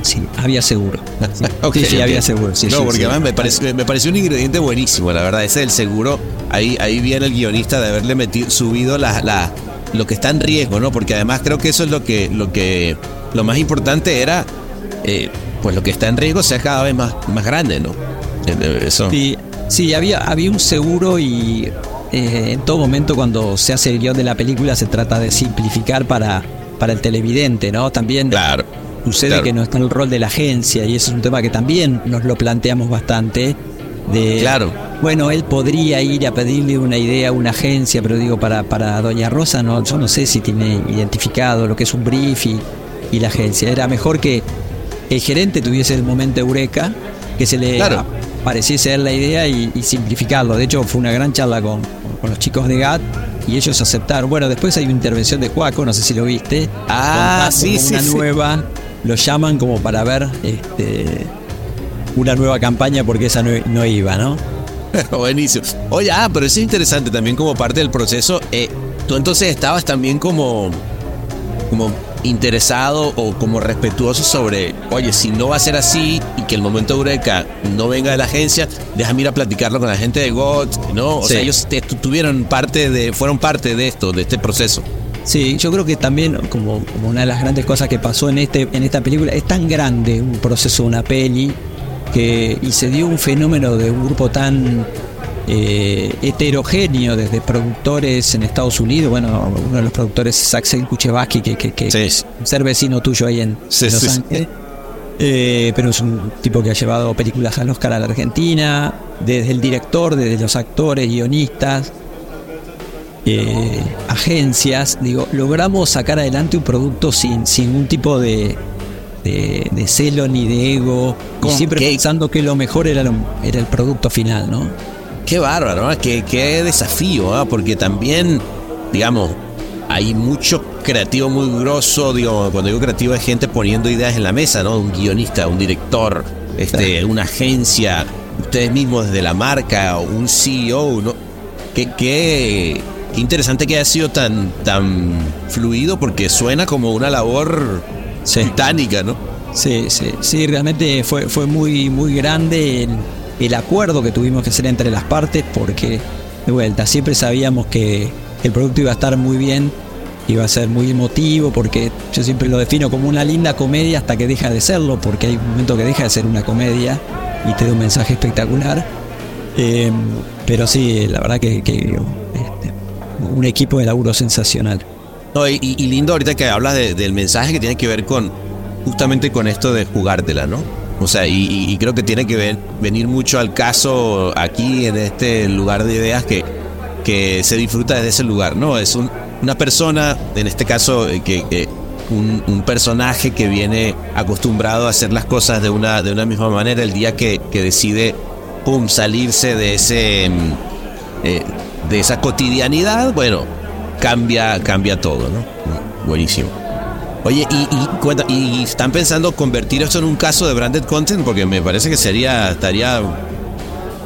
Sí, había seguro. Sí, sí, había seguro. sí, no, porque además me pareció, me pareció un ingrediente buenísimo, la verdad. Ese del seguro, ahí, ahí viene el guionista de haberle metido, subido la, la, lo que está en riesgo, ¿no? Porque además creo que eso es lo que, lo que, lo más importante era, eh, pues lo que está en riesgo sea cada vez más, más grande, ¿no? Eh, Eso. Sí, sí, había, había un seguro y eh, en todo momento cuando se hace el guion de la película se trata de simplificar para, para el televidente, ¿no? También Claro. sucede claro. que no está en el rol de la agencia y eso es un tema que también nos lo planteamos bastante. De, Claro. bueno, él podría ir a pedirle una idea a una agencia, pero digo, para, para Doña Rosa, no, yo no sé si tiene identificado lo que es un brief y, y la agencia. Era mejor que el gerente tuviese el momento eureka, que se le Claro. pareciese él la idea y, y simplificarlo. De hecho, fue una gran charla con, con los chicos de GAT y ellos aceptaron. Bueno, después hay una intervención de Cuaco, no sé si lo viste. Ah, sí, sí, Una sí. nueva, lo llaman como para ver este, una nueva campaña porque esa no, no iba, ¿no? Buenísimo. Oye, ah, pero es interesante también como parte del proceso. Eh, tú entonces estabas también como, como interesado o como respetuoso sobre, oye, si no va a ser así y que el momento Eureka no venga de la agencia, déjame ir a platicarlo con la gente de GOT, ¿no? O Sí. sea, ellos te- tuvieron parte de, fueron parte de esto, de este proceso. Sí, yo creo que también como, como una de las grandes cosas que pasó en este en esta película es tan grande un proceso, una peli que y se dio un fenómeno de un grupo tan eh, heterogéneo desde productores en Estados Unidos, bueno, uno de los productores es Axel Kuchevaski que, que, que Sí. es un ser vecino tuyo ahí en, Sí, en Los sí. Ángeles. Eh, pero es un tipo que ha llevado películas al Oscar a la Argentina, desde el director, desde los actores, guionistas, eh, agencias, digo, logramos sacar adelante un producto sin, sin ningún tipo de, de, de celo ni de ego, y siempre pensando que lo mejor era, lo- era el producto final, ¿no? Qué bárbaro. Qué, qué desafío, porque también, digamos, hay mucho creativo muy grosso, digo, cuando digo creativo es gente poniendo ideas en la mesa, ¿no? Un guionista, un director, este, una agencia, ustedes mismos desde la marca, un CEO, ¿no? Qué, qué, qué interesante que haya sido tan, tan fluido porque suena como una labor titánica, ¿no? Sí, sí, sí, realmente fue, fue muy, muy grande el, el acuerdo que tuvimos que hacer entre las partes porque, de vuelta, siempre sabíamos que el producto iba a estar muy bien, iba a ser muy emotivo, porque yo siempre lo defino como una linda comedia hasta que deja de serlo, porque hay un momento que deja de ser una comedia y te da un mensaje espectacular. Eh, pero sí, la verdad que, este, un equipo de laburo sensacional. No, y, lindo ahorita que hablas de- del mensaje que tiene que ver con justamente con esto de jugártela, ¿no? O sea, y, y- creo que tiene que venir mucho al caso aquí en este lugar de ideas que, que se disfruta desde ese lugar, ¿no? Es un- una persona, en este caso, eh, que, un personaje que viene acostumbrado a hacer las cosas de una, de una misma manera, el día que, que decide, pum, salirse de ese... mm, eh, de esa cotidianidad, bueno, cambia, cambia todo, ¿no? Buenísimo. Oye, y, y, cuenta- y están pensando convertir esto en un caso de branded content porque me parece que sería, estaría,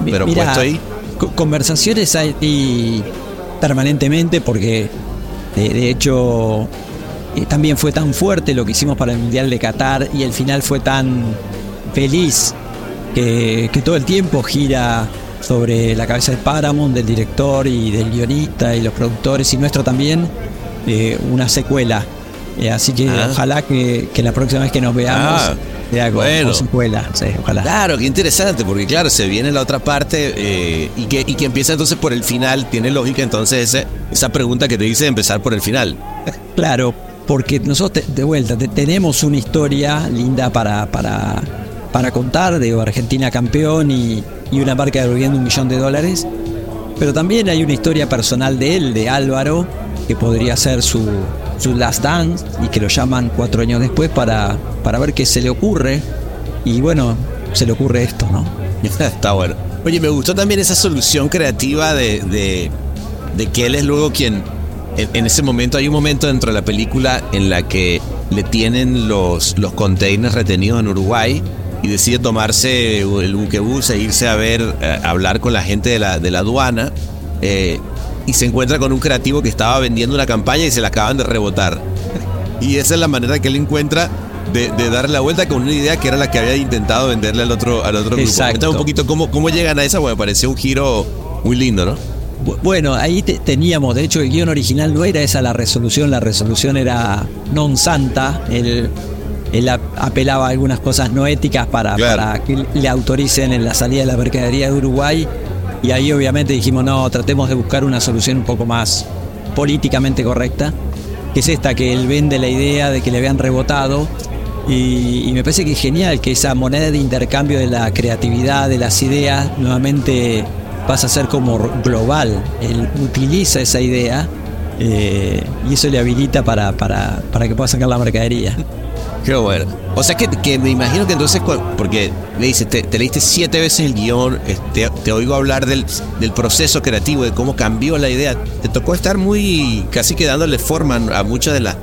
pero mira, puesto ahí. co- Conversaciones hay permanentemente porque de, de hecho eh, también fue tan fuerte lo que hicimos para el Mundial de Qatar y el final fue tan feliz que, que todo el tiempo gira sobre la cabeza de Paramount, del director y del guionista y los productores y nuestro también eh, una secuela. Eh, así que Ah. ojalá que, que la próxima vez que nos veamos Ah, sea con, bueno. con secuela. Sí, ojalá. Claro, qué interesante, porque claro, se viene la otra parte eh, y, que, y que empieza entonces por el final, tiene lógica entonces ese- esa pregunta que te dice empezar por el final. Claro, porque nosotros, te- de vuelta, te- tenemos una historia linda para, para, para contar, de Argentina campeón y, y una marca devolviendo un millón de dólares, pero también hay una historia personal de él, de Álvaro, que podría ser su, su last dance y que lo llaman cuatro años después para, para ver qué se le ocurre. Y bueno, se le ocurre esto, ¿no? Está bueno. Oye, me gustó también esa solución creativa de, de, de que él es luego quien, en, ese momento, hay un momento dentro de la película en la que le tienen los, los containers retenidos en Uruguay y decide tomarse el buquebús e irse a ver, eh, a hablar con la gente de la, de la aduana. eh, y se encuentra con un creativo que estaba vendiendo una campaña y se la acaban de rebotar. Y esa es la manera que él encuentra de, de darle la vuelta con una idea que era la que había intentado venderle al otro, al otro grupo. Cuéntame un poquito cómo, cómo llegan a esa, porque me pareció un giro muy lindo, ¿no? Bu- Bueno, ahí te- teníamos, de hecho el guion original no era esa la resolución, la resolución era non santa, él, él ap- apelaba a algunas cosas no éticas para, Claro. para que le autoricen en la salida de la mercadería de Uruguay y ahí obviamente dijimos no, tratemos de buscar una solución un poco más políticamente correcta, que es esta, que él vende la idea de que le habían rebotado y, me parece que es genial que esa moneda de intercambio de la creatividad, de las ideas, nuevamente pasa a ser como global. Él utiliza esa idea eh, y eso le habilita para, para, para que pueda sacar la mercadería. Qué bueno. O sea que, que me imagino que entonces, porque me dices, te, leíste siete veces el guion, te, te oigo hablar del, del, proceso creativo, de cómo cambió la idea. Te tocó estar muy, casi que dándole forma a muchas de las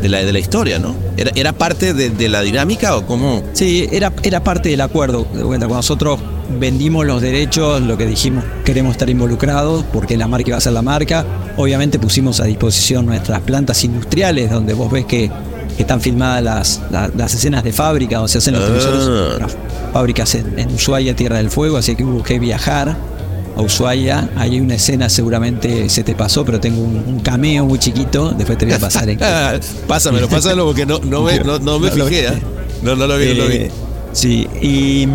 de la, de la historia, ¿no? ¿Era, era parte de, la dinámica o cómo? Sí, era, era parte del acuerdo. Cuando nosotros vendimos los derechos, lo que dijimos, queremos estar involucrados porque la marca iba a ser la marca. Obviamente pusimos a disposición nuestras plantas industriales, donde vos ves que, están filmadas las, las, escenas de fábrica, o se hacen los ah. fábricas en, en Ushuaia, Tierra del Fuego, así que hubo que viajar a Ushuaia. hay una escena, seguramente se te pasó, pero tengo un, cameo muy chiquito. Después te voy a pasar en. pásamelo, pásamelo porque no, no me, no, no me fijé. ¿eh? No, no lo vi, no lo vi. Eh, sí, y.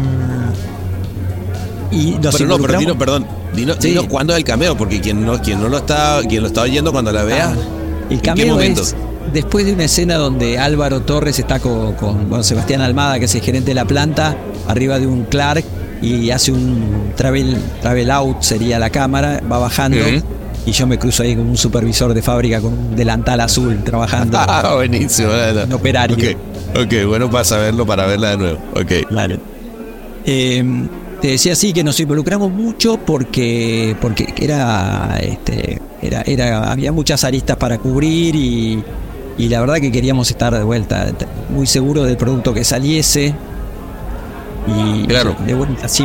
y pero no, pero Dino, perdón. Dino, cuándo es el cameo, porque quien no, quien no lo está, quien lo está oyendo cuando la vea. Ah, el cameo es después de una escena donde Álvaro Torres está con, con, Sebastián Almada, que es el gerente de la planta, arriba de un Clark y hace un travel, travel out, sería la cámara, va bajando. Y yo me cruzo ahí con un supervisor de fábrica con un delantal azul trabajando. Ah, buenísimo. Un operario. Ok, bueno, para saberlo, para verla de nuevo. Ok. Claro. Em, te decía así que nos involucramos mucho porque porque era este era era había muchas aristas para cubrir y, y la verdad que queríamos estar de vuelta muy seguros del producto que saliese y claro.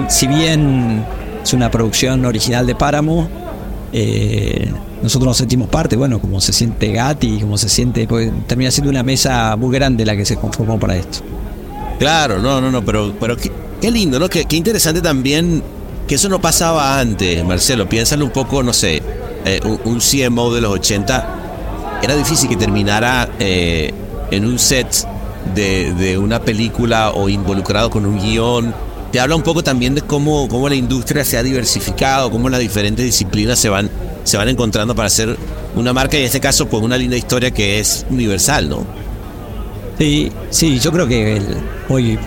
si, bien es una producción original de Páramo, eh, nosotros nos sentimos parte, bueno, como se siente Gatti, como se siente, pues termina siendo una mesa muy grande la que se conformó para esto. Claro, no, no, no, pero, pero qué, lindo, ¿no? Qué, interesante también que eso no pasaba antes, Marcelo. Piénsalo un poco, no sé, eh, un, CMO de los 80 era difícil que terminara eh, en un set de, una película o involucrado con un guion. Te habla un poco también de cómo, cómo la industria se ha diversificado, cómo las diferentes disciplinas se van, se van encontrando para hacer una marca y en este caso pues una linda historia que es universal, ¿no? Sí, sí, yo creo que hoy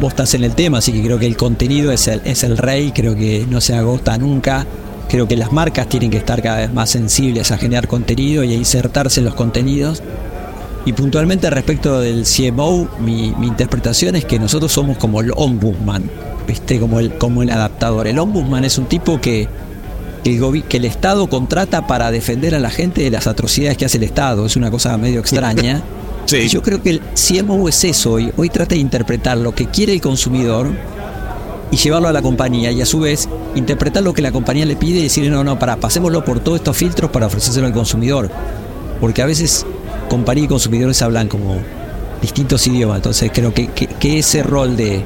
vos estás en el tema, así que creo que el contenido es el, es el rey, creo que no se agota nunca. Creo que las marcas tienen que estar cada vez más sensibles a generar contenido y a insertarse en los contenidos. Y puntualmente respecto del CMO, mi, interpretación es que nosotros somos como el ombudsman, ¿viste? Como el, como el adaptador. El ombudsman es un tipo que, el, que el Estado contrata para defender a la gente de las atrocidades que hace el Estado. Es una cosa medio extraña. sí. Yo creo que el CMO es eso. Hoy, hoy trata de interpretar lo que quiere el consumidor y llevarlo a la compañía y a su vez interpretar lo que la compañía le pide y decirle no, no, para, pasémoslo por todos estos filtros para ofrecérselo al consumidor. Porque a veces compañía y consumidores hablan como distintos idiomas. Entonces creo que, que, ese rol de,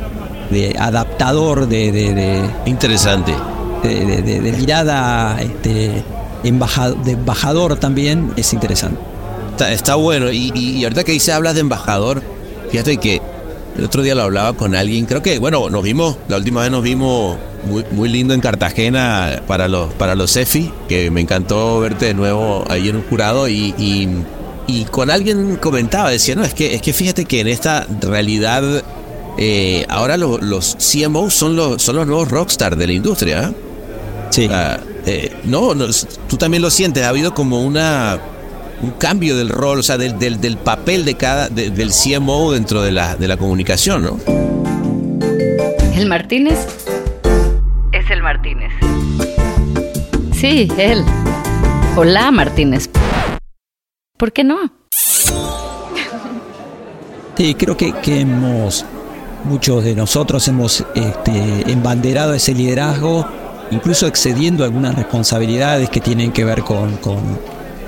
de adaptador, de, de, interesante, de, mirada este, embajador, de embajador también es interesante. Está, bueno. Y, y, ahorita que dice hablas de embajador, fíjate que el otro día lo hablaba con alguien. Creo que, bueno, nos vimos, la última vez nos vimos muy, muy lindo en Cartagena para los, para los EFI, que me encantó verte de nuevo ahí en un jurado y y con alguien comentaba, decía, no, es que, es que fíjate que en esta realidad eh, ahora los CMOs son los, son los nuevos rockstar de la industria. ¿eh? Sí. Eh, no, tú también lo sientes, ha habido como una un cambio del rol, o sea, del, del, papel de cada, del CMO dentro de la, de la comunicación, ¿no? El Martínez es el Martínez. Sí, él. Hola, Martínez. ¿Por qué no? Sí, creo que, hemos, muchos de nosotros hemos este, embanderado ese liderazgo, incluso excediendo algunas responsabilidades que tienen que ver con,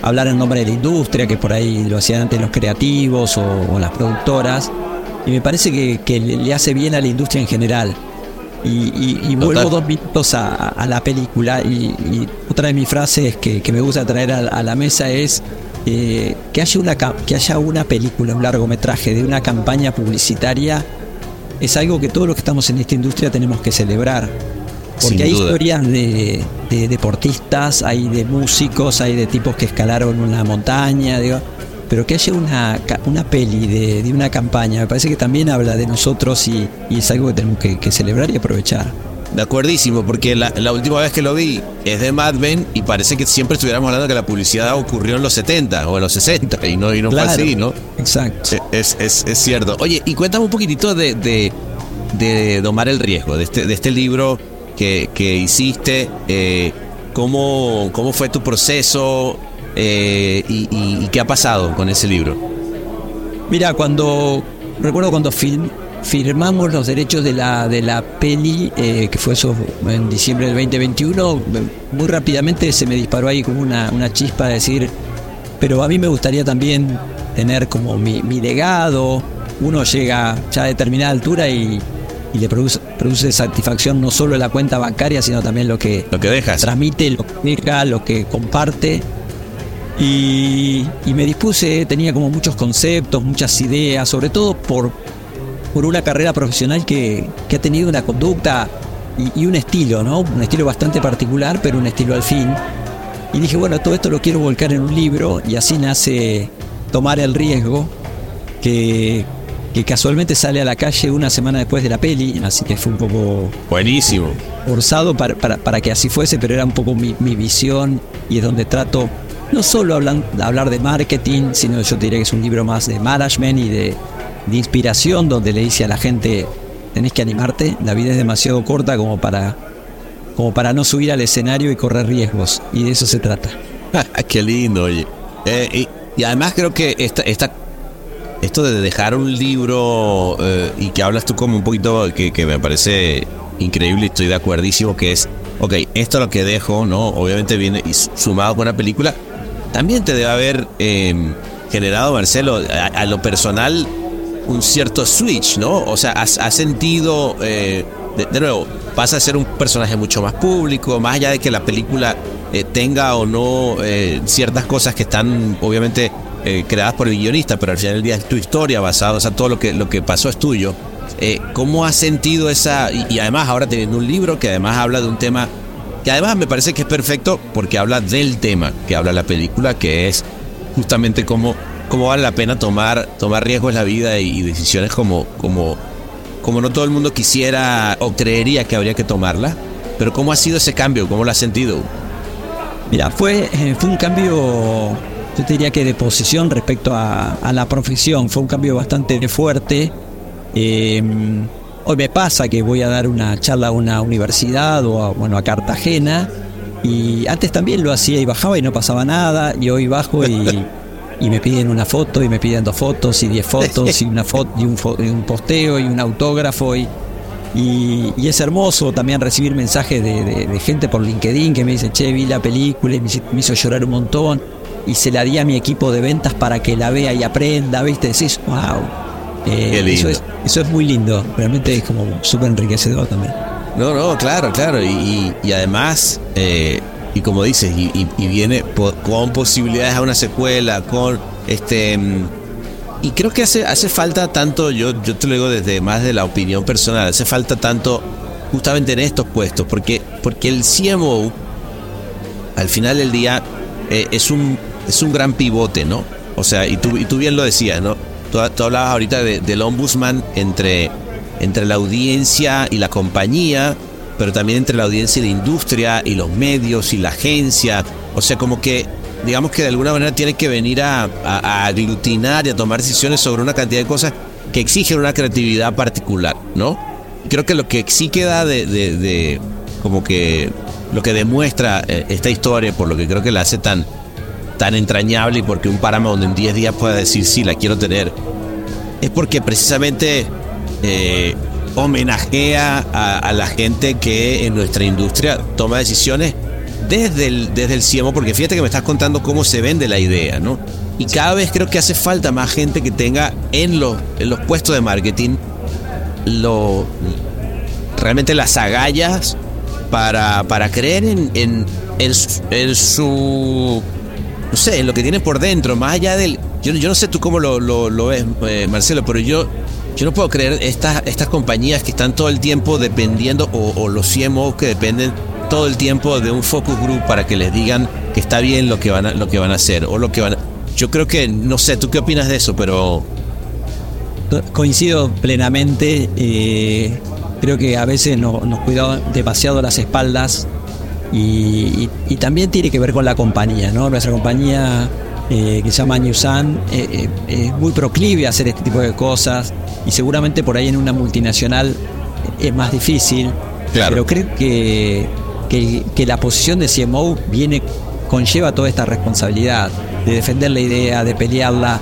hablar en nombre de la industria, que por ahí lo hacían antes los creativos o, las productoras. Y me parece que, le hace bien a la industria en general. Y, vuelvo dos minutos a, la película. Y, otra de mis frases que, me gusta traer a la mesa es eh, que, haya una, que haya una película, un largometraje de una campaña publicitaria, es algo que todos los que estamos en esta industria tenemos que celebrar. Porque hay historias de, deportistas, hay de músicos, hay de tipos que escalaron una montaña, pero que haya una, una peli de, una campaña, me parece que también habla de nosotros y, es algo que tenemos que, celebrar y aprovechar. De acuerdísimo, porque la, la, última vez que lo vi es de Mad Men y parece que siempre estuviéramos hablando que la publicidad ocurrió en los 70 o en los 60 y no, y no fue así, ¿no? Exacto. Es, es, es, cierto. Oye, y cuéntame un poquitito de, de, de Domar el Riesgo, de este, de este libro que, que hiciste. Eh, ¿cómo, ¿Cómo fue tu proceso eh, y, qué ha pasado con ese libro? Mira, cuando recuerdo cuando firmamos los derechos de la, de la peli, eh, que fue eso en diciembre del 2021, muy rápidamente se me disparó ahí como una, una chispa de decir, pero a mí me gustaría también tener como mi, mi legado, uno llega ya a determinada altura y, y le produce, produce, satisfacción no solo la cuenta bancaria, sino también lo que, lo que dejas. transmite, lo que deja, lo que comparte. Y, y, me dispuse, tenía como muchos conceptos, muchas ideas, sobre todo por, por una carrera profesional que, que ha tenido una conducta y, y, un estilo, ¿no? Un estilo bastante particular, pero un estilo al fin. Y dije, bueno, todo esto lo quiero volcar en un libro y así nace Tomar el Riesgo, que, que casualmente sale a la calle una semana después de la peli, así que fue un poco... Buenísimo. Forzado para, para, para que así fuese, pero era un poco mi, mi visión y es donde trato no solo hablan, hablar de marketing, sino yo diría que es un libro más de management y de, de, inspiración, donde le dice a la gente, tenés que animarte, la vida es demasiado corta como para, como para no subir al escenario y correr riesgos, y de eso se trata. Qué lindo, oye. Eh, y, y, además creo que esta, esta, esto de dejar un libro eh, y que hablas tú como un poquito, que, que me parece increíble y estoy de acuerdísimo, que es, ok, esto es lo que dejo, ¿no? Obviamente viene y sumado con una película, también te debe haber eh, generado, Marcelo, a, lo personal, un cierto switch, ¿no? O sea, has, has sentido, eh, de, nuevo, vas a ser un personaje mucho más público, más allá de que la película eh, tenga o no eh, ciertas cosas que están, obviamente, eh, creadas por el guionista, pero al final del día es tu historia basada, o sea, todo lo que, lo que pasó es tuyo. ¿Cómo has sentido esa, y, además ahora teniendo un libro que además habla de un tema que además me parece que es perfecto porque habla del tema que habla la película, que es justamente cómo, cómo vale la pena tomar, tomar riesgos en la vida y, y, decisiones como, como, como no todo el mundo quisiera o creería que habría que tomarla. Pero ¿cómo ha sido ese cambio? ¿Cómo lo has sentido? Mira, fue, eh, fue un cambio, yo te diría que de posición respecto a, a la profesión, fue un cambio bastante fuerte. Eh, Hoy me pasa que voy a dar una charla a una universidad o a, bueno, a Cartagena y antes también lo hacía y bajaba y no pasaba nada y hoy bajo y, y me piden una foto y me piden dos fotos y diez fotos y una foto y un, y un posteo y un autógrafo y, y, y, es hermoso también recibir mensajes de, de, de, gente por LinkedIn que me dice, che, vi la película y me, me hizo llorar un montón y se la di a mi equipo de ventas para que la vea y aprenda, ¿viste? Decís, wow eh, eso, es, eso es muy lindo, realmente es como súper enriquecedor también. No, no, claro, claro. Y, y, y además, eh, y como dices, y, y viene por, con posibilidades a una secuela, con este. Y creo que hace, hace falta tanto, yo, yo te lo digo desde más de la opinión personal, hace falta tanto justamente en estos puestos, porque, porque el CMO, al final del día, eh, es, un, es un gran pivote, ¿no? O sea, y tú, y tú bien lo decías, ¿no? Tú, hablabas ahorita de, del ombudsman entre, entre la audiencia y la compañía, pero también entre la audiencia y la industria y los medios y la agencia. O sea, como que, digamos que de alguna manera tiene que venir a, a, a aglutinar y a tomar decisiones sobre una cantidad de cosas que exigen una creatividad particular, ¿no? Creo que lo que sí queda de, de, de como que lo que demuestra eh, esta historia, por lo que creo que la hace tan, tan entrañable y porque un Paramount en 10 días pueda decir sí, la quiero tener, es porque precisamente eh, homenajea a, la gente que en nuestra industria toma decisiones desde el, desde el CIEMO, porque fíjate que me estás contando cómo se vende la idea, ¿no? Y cada vez creo que hace falta más gente que tenga en los, en los puestos de marketing lo, realmente las agallas para, para creer en, en, en su no sé, lo que tienes por dentro, más allá del... Yo, no sé tú cómo lo, ves, eh, Marcelo, pero yo, yo no puedo creer estas, estas compañías que están todo el tiempo dependiendo, o, los CMOs que dependen todo el tiempo de un focus group para que les digan que está bien lo que van a, lo que van a hacer, o lo que van a... Yo creo que, no sé, ¿tú qué opinas de eso? Pero... Coincido plenamente. Eh, creo que a veces no- nos cuidamos demasiado las espaldas y, y- y también tiene que ver con la compañía, ¿no? Nuestra compañía eh, que se llama Newsan eh, eh, es muy proclive a hacer este tipo de cosas y seguramente por ahí en una multinacional es más difícil. Claro. Pero creo que, que, que la posición de CMO viene, conlleva toda esta responsabilidad de defender la idea, de pelearla,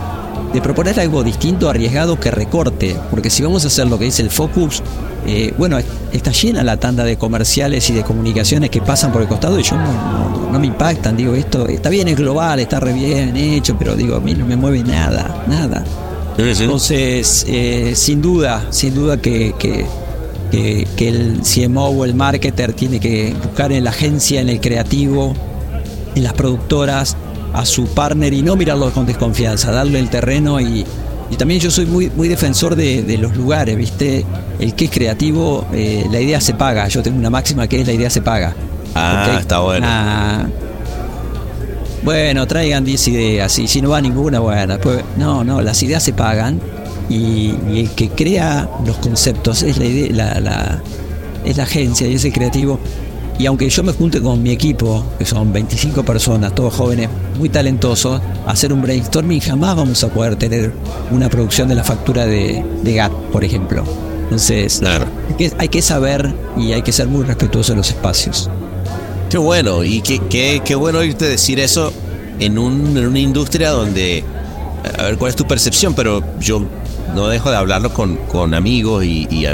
de proponer algo distinto, arriesgado que recorte. Porque si vamos a hacer lo que dice el Focus, eh, bueno, está llena la tanda de comerciales y de comunicaciones que pasan por el costado y yo no, no- no me impactan. Digo, esto está bien, es global, está re bien hecho, pero digo, a mí no me mueve nada, nada. Entonces, eh, sin duda, sin duda que, que, que- que el CMO o el marketer tiene que buscar en la agencia, en el creativo, en las productoras, a su partner y no mirarlo con desconfianza, darle el terreno y, y también yo soy muy, muy defensor de, de los lugares, ¿viste? El que es creativo, eh, la idea se paga. Yo tengo una máxima que es la idea se paga. Ah, está bueno. una- bueno, traigan 10 ideas y si no va ninguna, bueno, después, no, no, las ideas se pagan y, y el que crea los conceptos es la, idea, la, la- es la agencia y es el creativo. Y aunque yo me junte con mi equipo, que son 25 personas, todos jóvenes, muy talentosos, a hacer un brainstorming, jamás vamos a poder tener una producción de la factura de, de GAT, por ejemplo. Entonces, Claro. hay que, hay que saber y hay que ser muy respetuoso de los espacios. Qué bueno, y qué, qué, qué bueno oírte decir eso en, un, en una industria donde, a ver cuál es tu percepción, pero yo no dejo de hablarlo con, con amigos y, y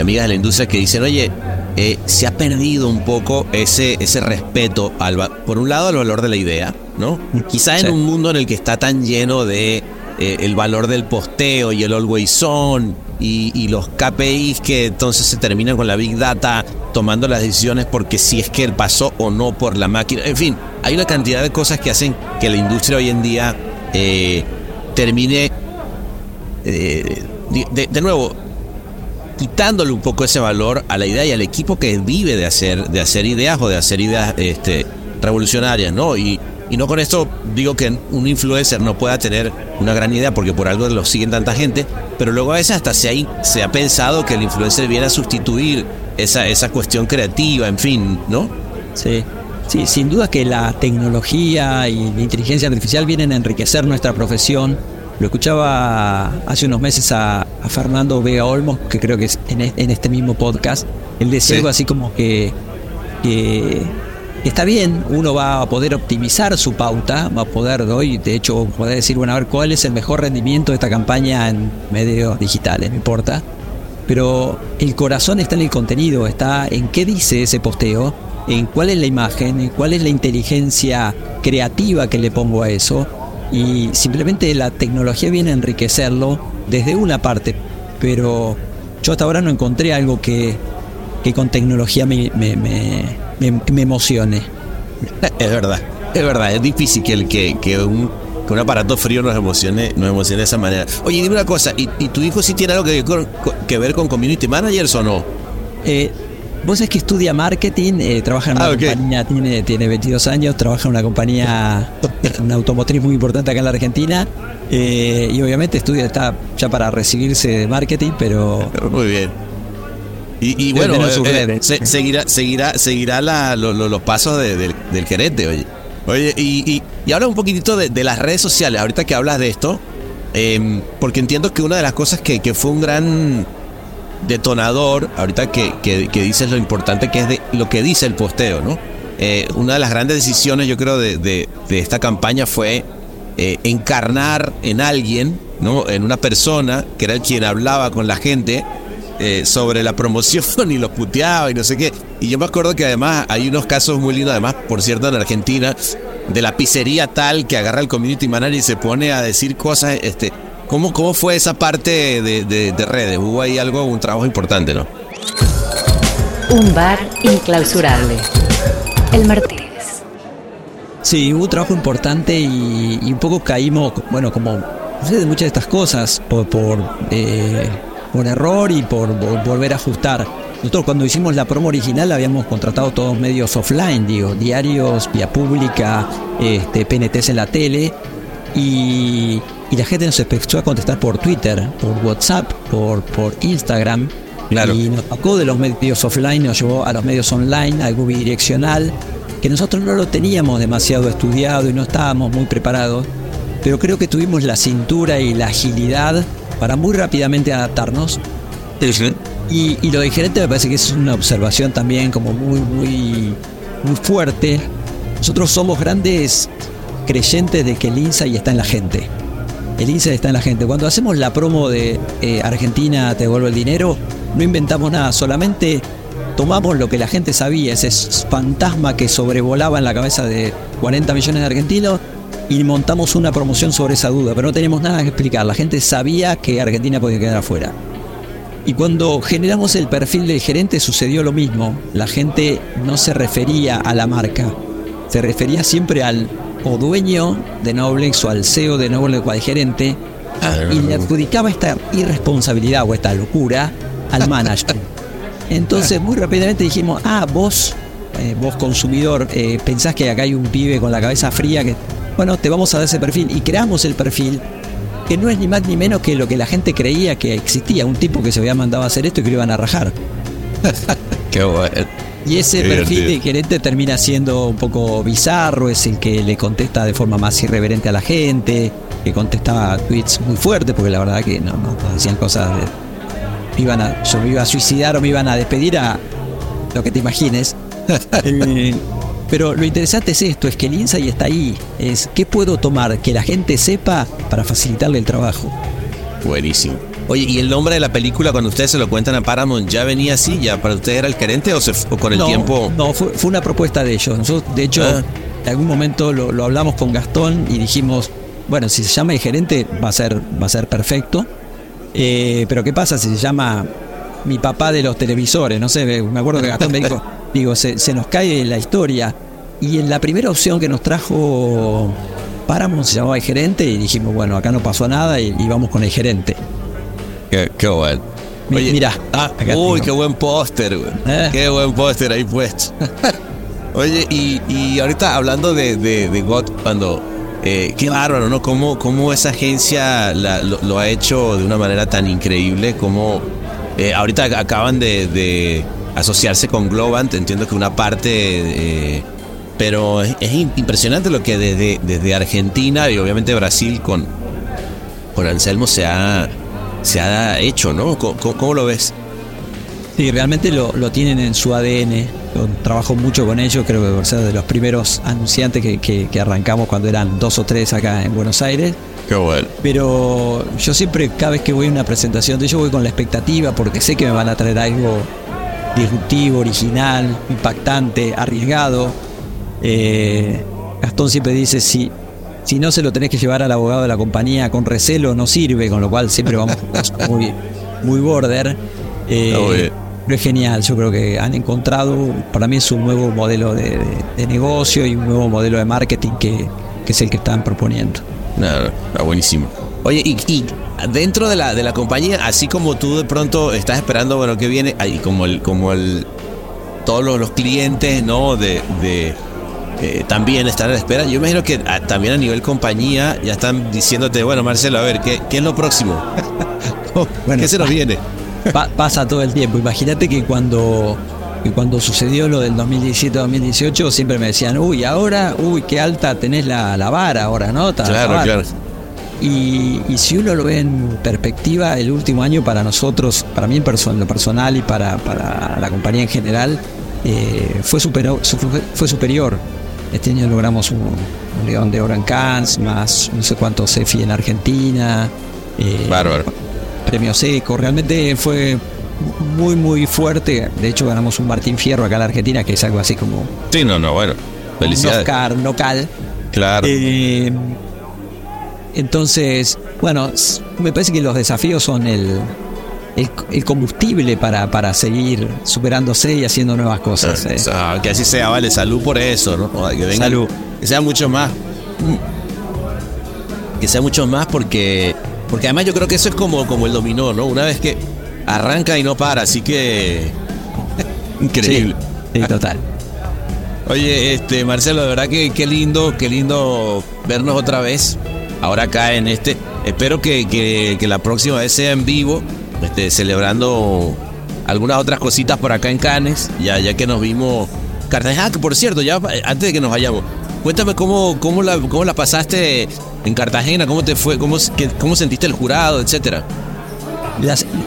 amigas de la industria que dicen, oye, eh, se ha perdido un poco ese, ese respeto, al, por un lado, al valor de la idea, ¿no? Quizá en Sí. un mundo en el que está tan lleno de eh, el valor del posteo y el always on y, y los KPIs que entonces se terminan con la Big Data tomando las decisiones porque si es que él pasó o no por la máquina. En fin, hay una cantidad de cosas que hacen que la industria hoy en día eh, termine, eh, de nuevo, quitándole un poco ese valor a la idea y al equipo que vive de hacer, de hacer ideas o de hacer ideas este, revolucionarias, ¿no? Y, no con esto digo que un influencer no pueda tener una gran idea porque por algo lo siguen tanta gente, pero luego a veces hasta se se ha pensado que el influencer viene a sustituir esa, esa cuestión creativa, en fin, ¿no? Sí. Sí, sin duda que la tecnología y la inteligencia artificial vienen a enriquecer nuestra profesión. Lo escuchaba hace unos meses a, a Fernando Vega Olmos, que creo que es en, e- en este mismo podcast. Él decía Sí. algo así como que, que está bien, uno va a poder optimizar su pauta, va a poder hoy, de hecho, poder decir, bueno, a ver cuál es el mejor rendimiento de esta campaña en medios digitales, no importa. Pero el corazón está en el contenido, está en qué dice ese posteo, en cuál es la imagen, en cuál es la inteligencia creativa que le pongo a eso. Y simplemente la tecnología viene a enriquecerlo desde una parte. Pero yo hasta ahora no encontré algo que, que con tecnología me, me, me, emocione. Es verdad, es verdad, es difícil que, el, que, que, un, que un aparato frío nos emocione, nos emocione de esa manera. Oye, dime una cosa, ¿y, y tu hijo sí tiene algo que, que ver con community managers o no? Eh, Vos es que estudia marketing, eh, trabaja en una Ah, compañía, tiene, tiene 22 años, trabaja en una compañía, una automotriz muy importante acá en la Argentina. eh, y obviamente estudia, está ya para recibirse de marketing, pero Muy bien. Y, y bueno, eh, se- seguirá, seguirá, seguirá la- lo- lo- los pasos de- del, del gerente, oye. Oye, y, y, y habla un poquitito de, de las redes sociales, ahorita que hablas de esto, em, porque entiendo que una de las cosas que, que fue un gran detonador, ahorita que, que, que dices lo importante que es de lo que dice el posteo, ¿no? Eh, una de las grandes decisiones, yo creo, de, de- de esta campaña fue eh, encarnar en alguien, ¿no? En una persona que era el quien hablaba con la gente eh, sobre la promoción y los puteaba y no sé qué. Y yo me acuerdo que además hay unos casos muy lindos, además, por cierto, en Argentina, de la pizzería tal que agarra el community manager y se pone a decir cosas, este, ¿cómo, cómo fue esa parte de, de- de redes? Hubo ahí algo, un trabajo importante, ¿no? Un bar inclausurable. El Martínez. sí, hubo un trabajo importante y, y un poco caímos, bueno, como sucede muchas de estas cosas, por, por, eh, por error y por vol- volver a ajustar. Nosotros cuando hicimos la promo original habíamos contratado todos medios offline, digo, diarios, vía pública, este, PNTs en la tele, y, y la gente nos empezó a contestar por Twitter, por WhatsApp, por, por Instagram, Claro. Y nos tocó de los medios offline, nos llevó a los medios online, algo bidireccional, que nosotros no lo teníamos demasiado estudiado y no estábamos muy preparados, pero creo que tuvimos la cintura y la agilidad para muy rápidamente adaptarnos. Y, y lo de gerente me parece que es una observación también como muy, muy, muy fuerte. Nosotros somos grandes creyentes de que el INSAI está en la gente. El INSAI está en la gente. Cuando hacemos la promo de eh, Argentina te devuelvo el dinero, no inventamos nada, solamente tomamos lo que la gente sabía, ese fantasma que sobrevolaba en la cabeza de 40 millones de argentinos y montamos una promoción sobre esa duda, pero no tenemos nada que explicar. La gente sabía que Argentina podía quedar afuera. Y cuando generamos el perfil del gerente sucedió lo mismo. La gente no se refería a la marca, se refería siempre al o dueño de Noblex o al CEO de Noblex o al gerente y le adjudicaba esta irresponsabilidad o esta locura al manager. Entonces muy rápidamente dijimos, ah, vos, eh, vos consumidor, eh, pensás que acá hay un pibe con la cabeza fría que, bueno, te vamos a dar ese perfil y creamos el perfil que no es ni más ni menos que lo que la gente creía que existía, un tipo que se había mandado a hacer esto y que lo iban a rajar. Qué bueno. Y ese Qué perfil divertido. de gerente termina siendo un poco bizarro, es el que le contesta de forma más irreverente a la gente, que contestaba tweets muy fuertes, porque la verdad que no, no, decían cosas de. me Iban a, yo me iba a suicidar o me iban a despedir a lo que te imagines. Pero lo interesante es esto, es que el insight está ahí. Es qué puedo tomar que la gente sepa para facilitarle el trabajo. Buenísimo. Oye, ¿y el nombre de la película cuando ustedes se lo cuentan a Paramount ya venía así? ¿Ya para ustedes era el gerente o, se, o con el no, tiempo? No, fue, fue una propuesta de ellos. Nosotros, de hecho, Ah. en algún momento lo, lo hablamos con Gastón y dijimos, bueno, si se llama el gerente va a ser, va a ser perfecto. Eh, pero ¿qué pasa si se llama mi papá de los televisores? No sé, me acuerdo que Gastón me dijo, digo, se, se nos cae la historia. Y en la primera opción que nos trajo Paramount se llamaba el gerente y dijimos, bueno, acá no pasó nada y, y vamos con el gerente. Qué, qué bueno. Mi- mirá, Ah, uy, qué buen póster, güey. Eh. Qué buen póster ahí puesto. Oye, y, y ahorita hablando de, de, de GOT, cuando. eh, qué bárbaro, ¿no? Cómo, cómo esa agencia la- lo, lo ha hecho de una manera tan increíble. Como eh, ahorita acaban de, de asociarse con Globant. Entiendo que una parte. eh, pero es, es im- impresionante lo que desde, desde Argentina y obviamente Brasil con, con Anselmo se ha, se ha hecho, ¿no? ¿Cómo, lo ves? Sí, realmente lo, lo tienen en su ADN. Yo trabajo mucho con ellos, creo que por ser de los primeros anunciantes que, que- que arrancamos cuando eran dos o tres acá en Buenos Aires. Qué bueno. Pero yo siempre, cada vez que voy a una presentación de ellos, voy con la expectativa porque sé que me van a traer algo disruptivo, original, impactante, arriesgado. Eh, Gastón siempre dice, si, si no se lo tenés que llevar al abogado de la compañía con recelo, no sirve, con lo cual siempre vamos muy, muy border. Eh, bien. pero es genial, yo creo que han encontrado, para mí es un nuevo modelo de, de- de negocio y un nuevo modelo de marketing que, que es el que están proponiendo. No, no, está buenísimo. Oye, y, y dentro de la, de la compañía, así como tú de pronto estás esperando, bueno, que viene, ahí como el, como el, todos los, los clientes, ¿no? De, de eh, también están a la espera. Yo imagino que ah, también a nivel compañía ya están diciéndote, bueno, Marcelo, a ver, ¿qué, qué es lo próximo? Bueno, ¿Qué se nos viene? Pa- pasa todo el tiempo. Imagínate que cuando, que cuando sucedió lo del 2017-2018 siempre me decían, uy, ahora, uy, qué alta tenés la, la vara ahora, ¿no? Ta- Claro, claro. Y, y si uno lo ve en perspectiva, el último año para nosotros, para mí en perso- en lo personal y para, para la compañía en general, eh, fue, supero- su- fue, fue superior. Este año logramos un, un León de Oro en Cannes, más no sé cuántos CEFI en Argentina. eh, Bárbaro. premio seco. Realmente fue muy, muy fuerte. De hecho, ganamos un Martín Fierro acá en la Argentina, que es algo así como Sí, no, no, bueno. un Felicidades. Oscar local. Claro. Eh, entonces, bueno, me parece que los desafíos son el, el, el combustible para, para seguir superándose y haciendo nuevas cosas. eh. Ah, que así sea, vale, salud por eso, ¿no? Que venga, Salud. Que sea mucho más. Que sea mucho más porque. Porque además yo creo que eso es como, como el dominó, ¿no? Una vez que arranca y no para, así que. Increíble. Sí, sí, total. Oye, este, Marcelo, de verdad que qué lindo, qué lindo vernos otra vez. Ahora acá en este. Espero que, que- que la próxima vez sea en vivo, este, celebrando algunas otras cositas por acá en Cannes, ya, ya que nos vimos. Cartagena, que por cierto, ya eh, antes de que nos vayamos, cuéntame cómo, cómo, la, cómo la pasaste en Cartagena, cómo te fue, cómo, cómo sentiste el jurado, etcétera.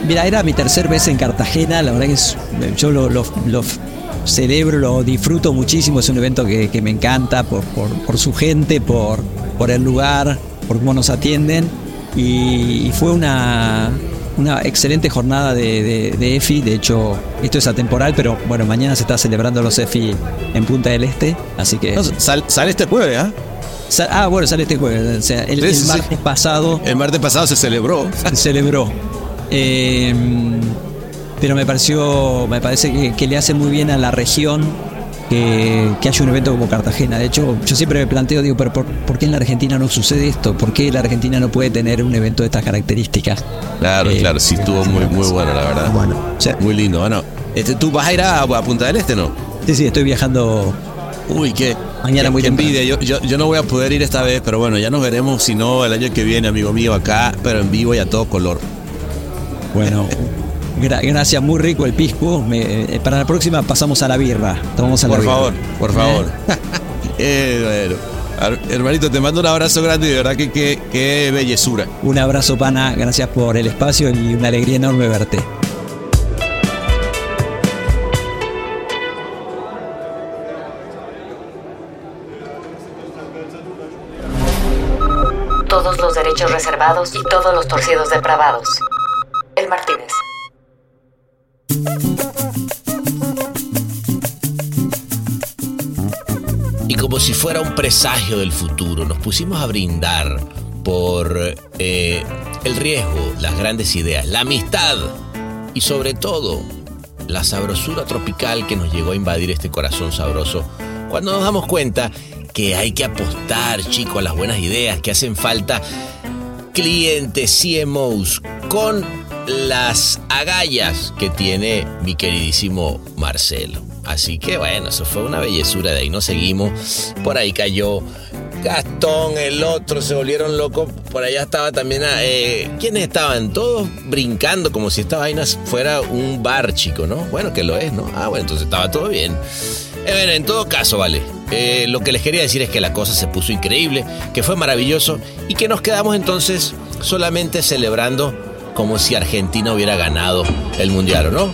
Mira, era mi tercer vez en Cartagena, la verdad que es- yo lo, lo- celebro, lo disfruto muchísimo, es un evento que, que me encanta por, por- su gente, por, por el lugar, por cómo nos atienden y fue una, una excelente jornada de, de- de EFI, de hecho esto es atemporal, pero bueno, mañana se está celebrando los EFI en Punta del Este, así que... No, sal- sale este jueves, ¿ah? Ah, bueno, sale este jueves, o sea, el, martes pasado El martes pasado se celebró. se celebró. Eh, pero me pareció, me parece que, que le hace muy bien a la región que, que haya un evento como Cartagena. De hecho, yo siempre me planteo, digo, pero por, por qué en la Argentina no sucede esto? ¿Por qué la Argentina no puede tener un evento de estas características? Claro, Eh, claro, sí estuvo muy, muy bueno, la verdad. Bueno, muy lindo. Bueno, este, ¿tú vas a ir a, a Punta del Este, no? sí, sí, estoy viajando. Uy, qué, Mañana qué- muy qué envidia. Yo, yo, yo no voy a poder ir esta vez, pero bueno, ya nos veremos, si no, el año que viene, amigo mío, acá, pero en vivo y a todo color. Bueno, gra- gracias, muy rico el pisco. Me- eh, para la próxima pasamos a la birra. Tomamos a la Por birra. favor, por favor. Eh, bueno. Ar- Hermanito, te mando un abrazo grande y de verdad que qué qué bellezura. Un abrazo, pana. Gracias por el espacio y una alegría enorme verte. Todos los derechos reservados y todos los torcidos depravados. El Martínez. Si fuera un presagio del futuro, nos pusimos a brindar por eh, el riesgo, las grandes ideas, la amistad y sobre todo la sabrosura tropical que nos llegó a invadir este corazón sabroso cuando nos damos cuenta que hay que apostar, chicos, a las buenas ideas, que hacen falta clientes CMOs con las agallas que tiene mi queridísimo Marcelo. Así que bueno, eso fue una bellezura de ahí. Nos seguimos. Por ahí cayó Gastón, el otro, se volvieron locos. Por allá estaba también. Eh, ¿Quiénes estaban? Todos brincando como si esta vaina fuera un bar, chico, ¿no? Bueno, que lo es, ¿no? Ah, bueno, entonces estaba todo bien. Eh, bueno, en todo caso, vale. Eh, lo que les quería decir es que la cosa se puso increíble, que fue maravilloso y que nos quedamos entonces solamente celebrando como si Argentina hubiera ganado el mundial, ¿o no?